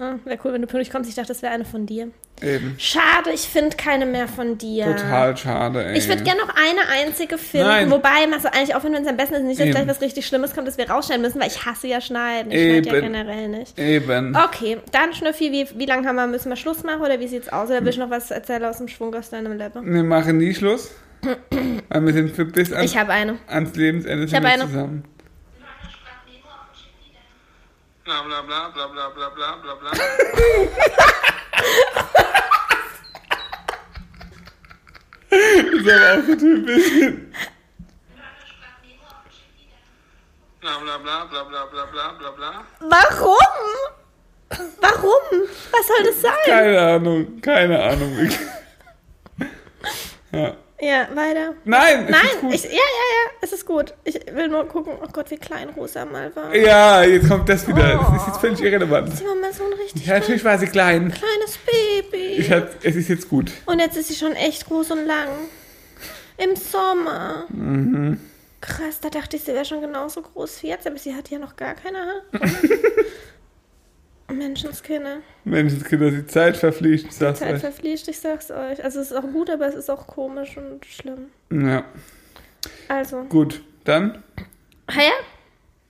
Ah, Wäre cool, wenn du pünktlich kommst. Ich dachte, das wäre eine von dir. Eben. Schade, ich finde keine mehr von dir. Total schade, ey. Ich würde gerne noch eine einzige finden. Nein. Wobei, machst du eigentlich auch, wenn es am besten ist, nicht, dass Eben. gleich was richtig Schlimmes kommt, dass wir rausschneiden müssen, weil ich hasse ja Schneiden. Ich schneide ja generell nicht. Eben. Okay, dann Schnüffi, wie, wie lange haben wir, müssen wir Schluss machen oder wie sieht's aus? Oder will ich noch was erzählen aus dem Schwung aus deinem Leben? Wir machen nie Schluss. weil wir sind für bis ans, Ich habe eine. ans Lebensende sind hab eine. zusammen. Bla bla bla bla bla bla bla bla bla. Das ist aber auch so typisch. Bla bla bla bla bla bla bla bla bla. Warum? Warum? Was soll das sein? Keine Ahnung, keine Ahnung. Ja. Ja, weiter. Nein, es ist Nein, gut. ich, ja, ja, ja, es ist gut. Ich will nur gucken, oh Gott, wie klein Rosa mal war. Ja, jetzt kommt das wieder. Das ist Oh. jetzt völlig irrelevant. Sie war mal so ein richtig Ja, natürlich war sie klein. kleines Baby. Ich hab, es ist jetzt gut. Und jetzt ist sie schon echt groß und lang. Im Sommer. Mhm. Krass, da dachte ich, sie wäre schon genauso groß wie jetzt, aber sie hat ja noch gar keine Haare. Menschenskinder. Menschenskinder, die Zeit verfliegt, ich sag's Zeit euch. verfliegt, ich sag's euch. Also es ist auch gut, aber es ist auch komisch und schlimm. Ja, Also. gut. Dann Ah ja?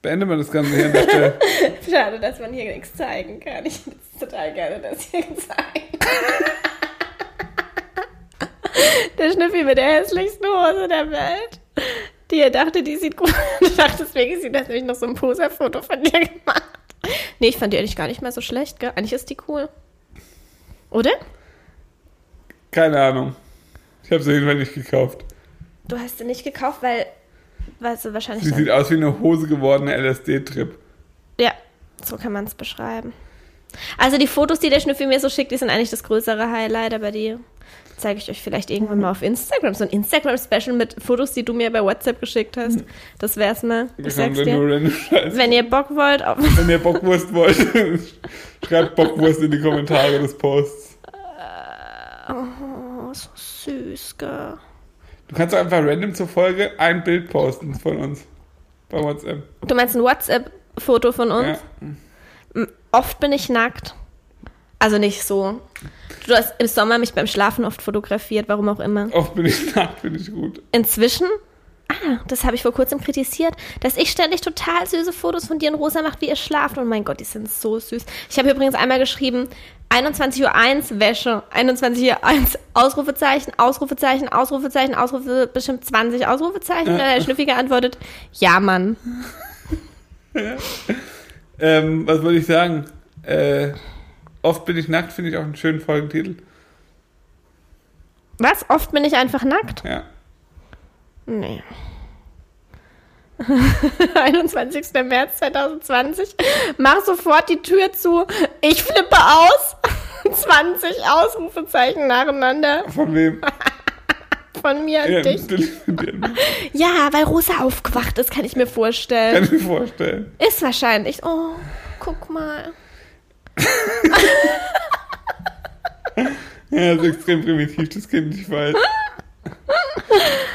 beenden wir das Ganze hier an der Stelle. Schade, dass man hier nichts zeigen kann. Ich hätte es total gerne das hier gezeigt. der Schnüffi mit der hässlichsten Hose der Welt. Die er dachte, die sieht gut. Ich dachte, deswegen sieht das nämlich noch so ein Poserfoto von dir gemacht. Nee, ich fand die eigentlich gar nicht mal so schlecht, gell? Eigentlich ist die cool. Oder? Keine Ahnung. Ich habe sie jeden Fall nicht gekauft. Du hast sie nicht gekauft, weil, weil sie wahrscheinlich. Sie sieht aus wie eine Hose gewordene LSD-Trip. Ja, so kann man es beschreiben. Also die Fotos, die der Schnüffi mir so schickt, die sind eigentlich das größere Highlight, aber die zeige ich euch vielleicht irgendwann mal auf Instagram. So ein Instagram-Special mit Fotos, die du mir bei WhatsApp geschickt hast. Das wär's mal. Ich sag's dir. Wenn ihr Bock wollt, auf Wenn ihr Bockwurst wollt, schreibt Bockwurst in die Kommentare des Posts. Oh, so süß, gell. Du kannst doch einfach random zur Folge ein Bild posten von uns. Bei WhatsApp. Du meinst ein WhatsApp-Foto von uns? Ja. Oft bin ich nackt. Also nicht so. Du hast im Sommer mich beim Schlafen oft fotografiert, warum auch immer. Oft bin ich nackt, finde ich gut. Inzwischen, ah, das habe ich vor kurzem kritisiert, dass ich ständig total süße Fotos von dir und Rosa macht, wie ihr schlaft. Und mein Gott, die sind so süß. Ich habe übrigens einmal geschrieben, 21.01 Uhr Wäsche, 21.01 Uhr Ausrufezeichen, Ausrufezeichen, Ausrufezeichen, Ausrufe, bestimmt 20 Ausrufezeichen. Und dann hat der Schnüffel geantwortet, ja, Mann. Ähm, was wollte ich sagen? Äh, oft bin ich nackt, finde ich auch einen schönen Folgentitel. Was? Oft bin ich einfach nackt? Ja. Nee. 21. März 2020. Mach sofort die Tür zu. Ich flippe aus. 20 Ausrufezeichen nacheinander Von wem? von mir an Ja, dich. Ja, weil Rosa aufgewacht ist, kann ich mir Kann vorstellen. ich mir vorstellen. Ist wahrscheinlich. Oh, guck mal. Ja, das ist extrem primitiv, das Kind, ich weiß.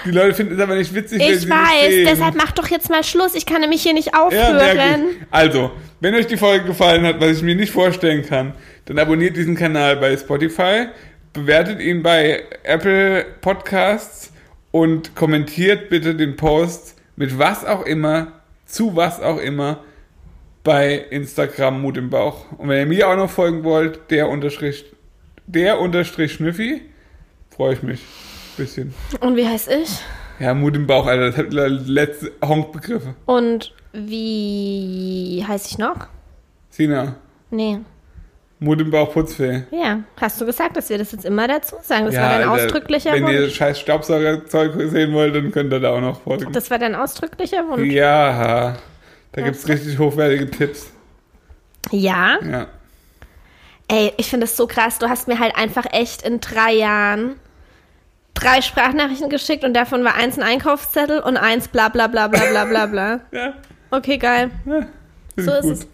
Die Leute finden es aber nicht witzig, wenn Ich sie weiß, deshalb mach doch jetzt mal Schluss. Ich kann nämlich hier nicht Ja, aufhören. ich. Also, wenn euch die Folge gefallen hat, was ich mir nicht vorstellen kann, dann abonniert diesen Kanal bei Spotify, bewertet ihn bei Apple Podcasts und kommentiert bitte den Post mit was auch immer, zu was auch immer bei Instagram Mut im Bauch. Und wenn ihr mir auch noch folgen wollt, der Unterstrich, der Unterstrich Schnüffi, freue ich mich. Bisschen. Und wie heiß ich? Ja, Mut im Bauch, Alter, das hat letzte Honkbegriffe. Und wie heiß ich noch? Sina, Nee. Mut im Bauch Putzfee. Ja, hast du gesagt, dass wir das jetzt immer dazu sagen? Das war dein Alter, ausdrücklicher Wenn ihr Wunsch. scheiß Staubsaugerzeug sehen wollt, dann könnt ihr da auch noch folgen. Das war dein ausdrücklicher Wunsch. Ja, da gibt's richtig hochwertige Tipps. Ja. Ja. Ey, ich finde es so krass. Du hast mir halt einfach echt in drei Jahren drei Sprachnachrichten geschickt und davon war eins ein Einkaufszettel und eins bla bla bla bla bla bla bla. Ja, Okay, geil. ja. So ist es.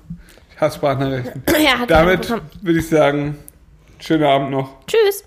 Ich hasse Sprachnachrichten. Ja, hat Damit würde ich sagen, schönen Abend noch. Tschüss.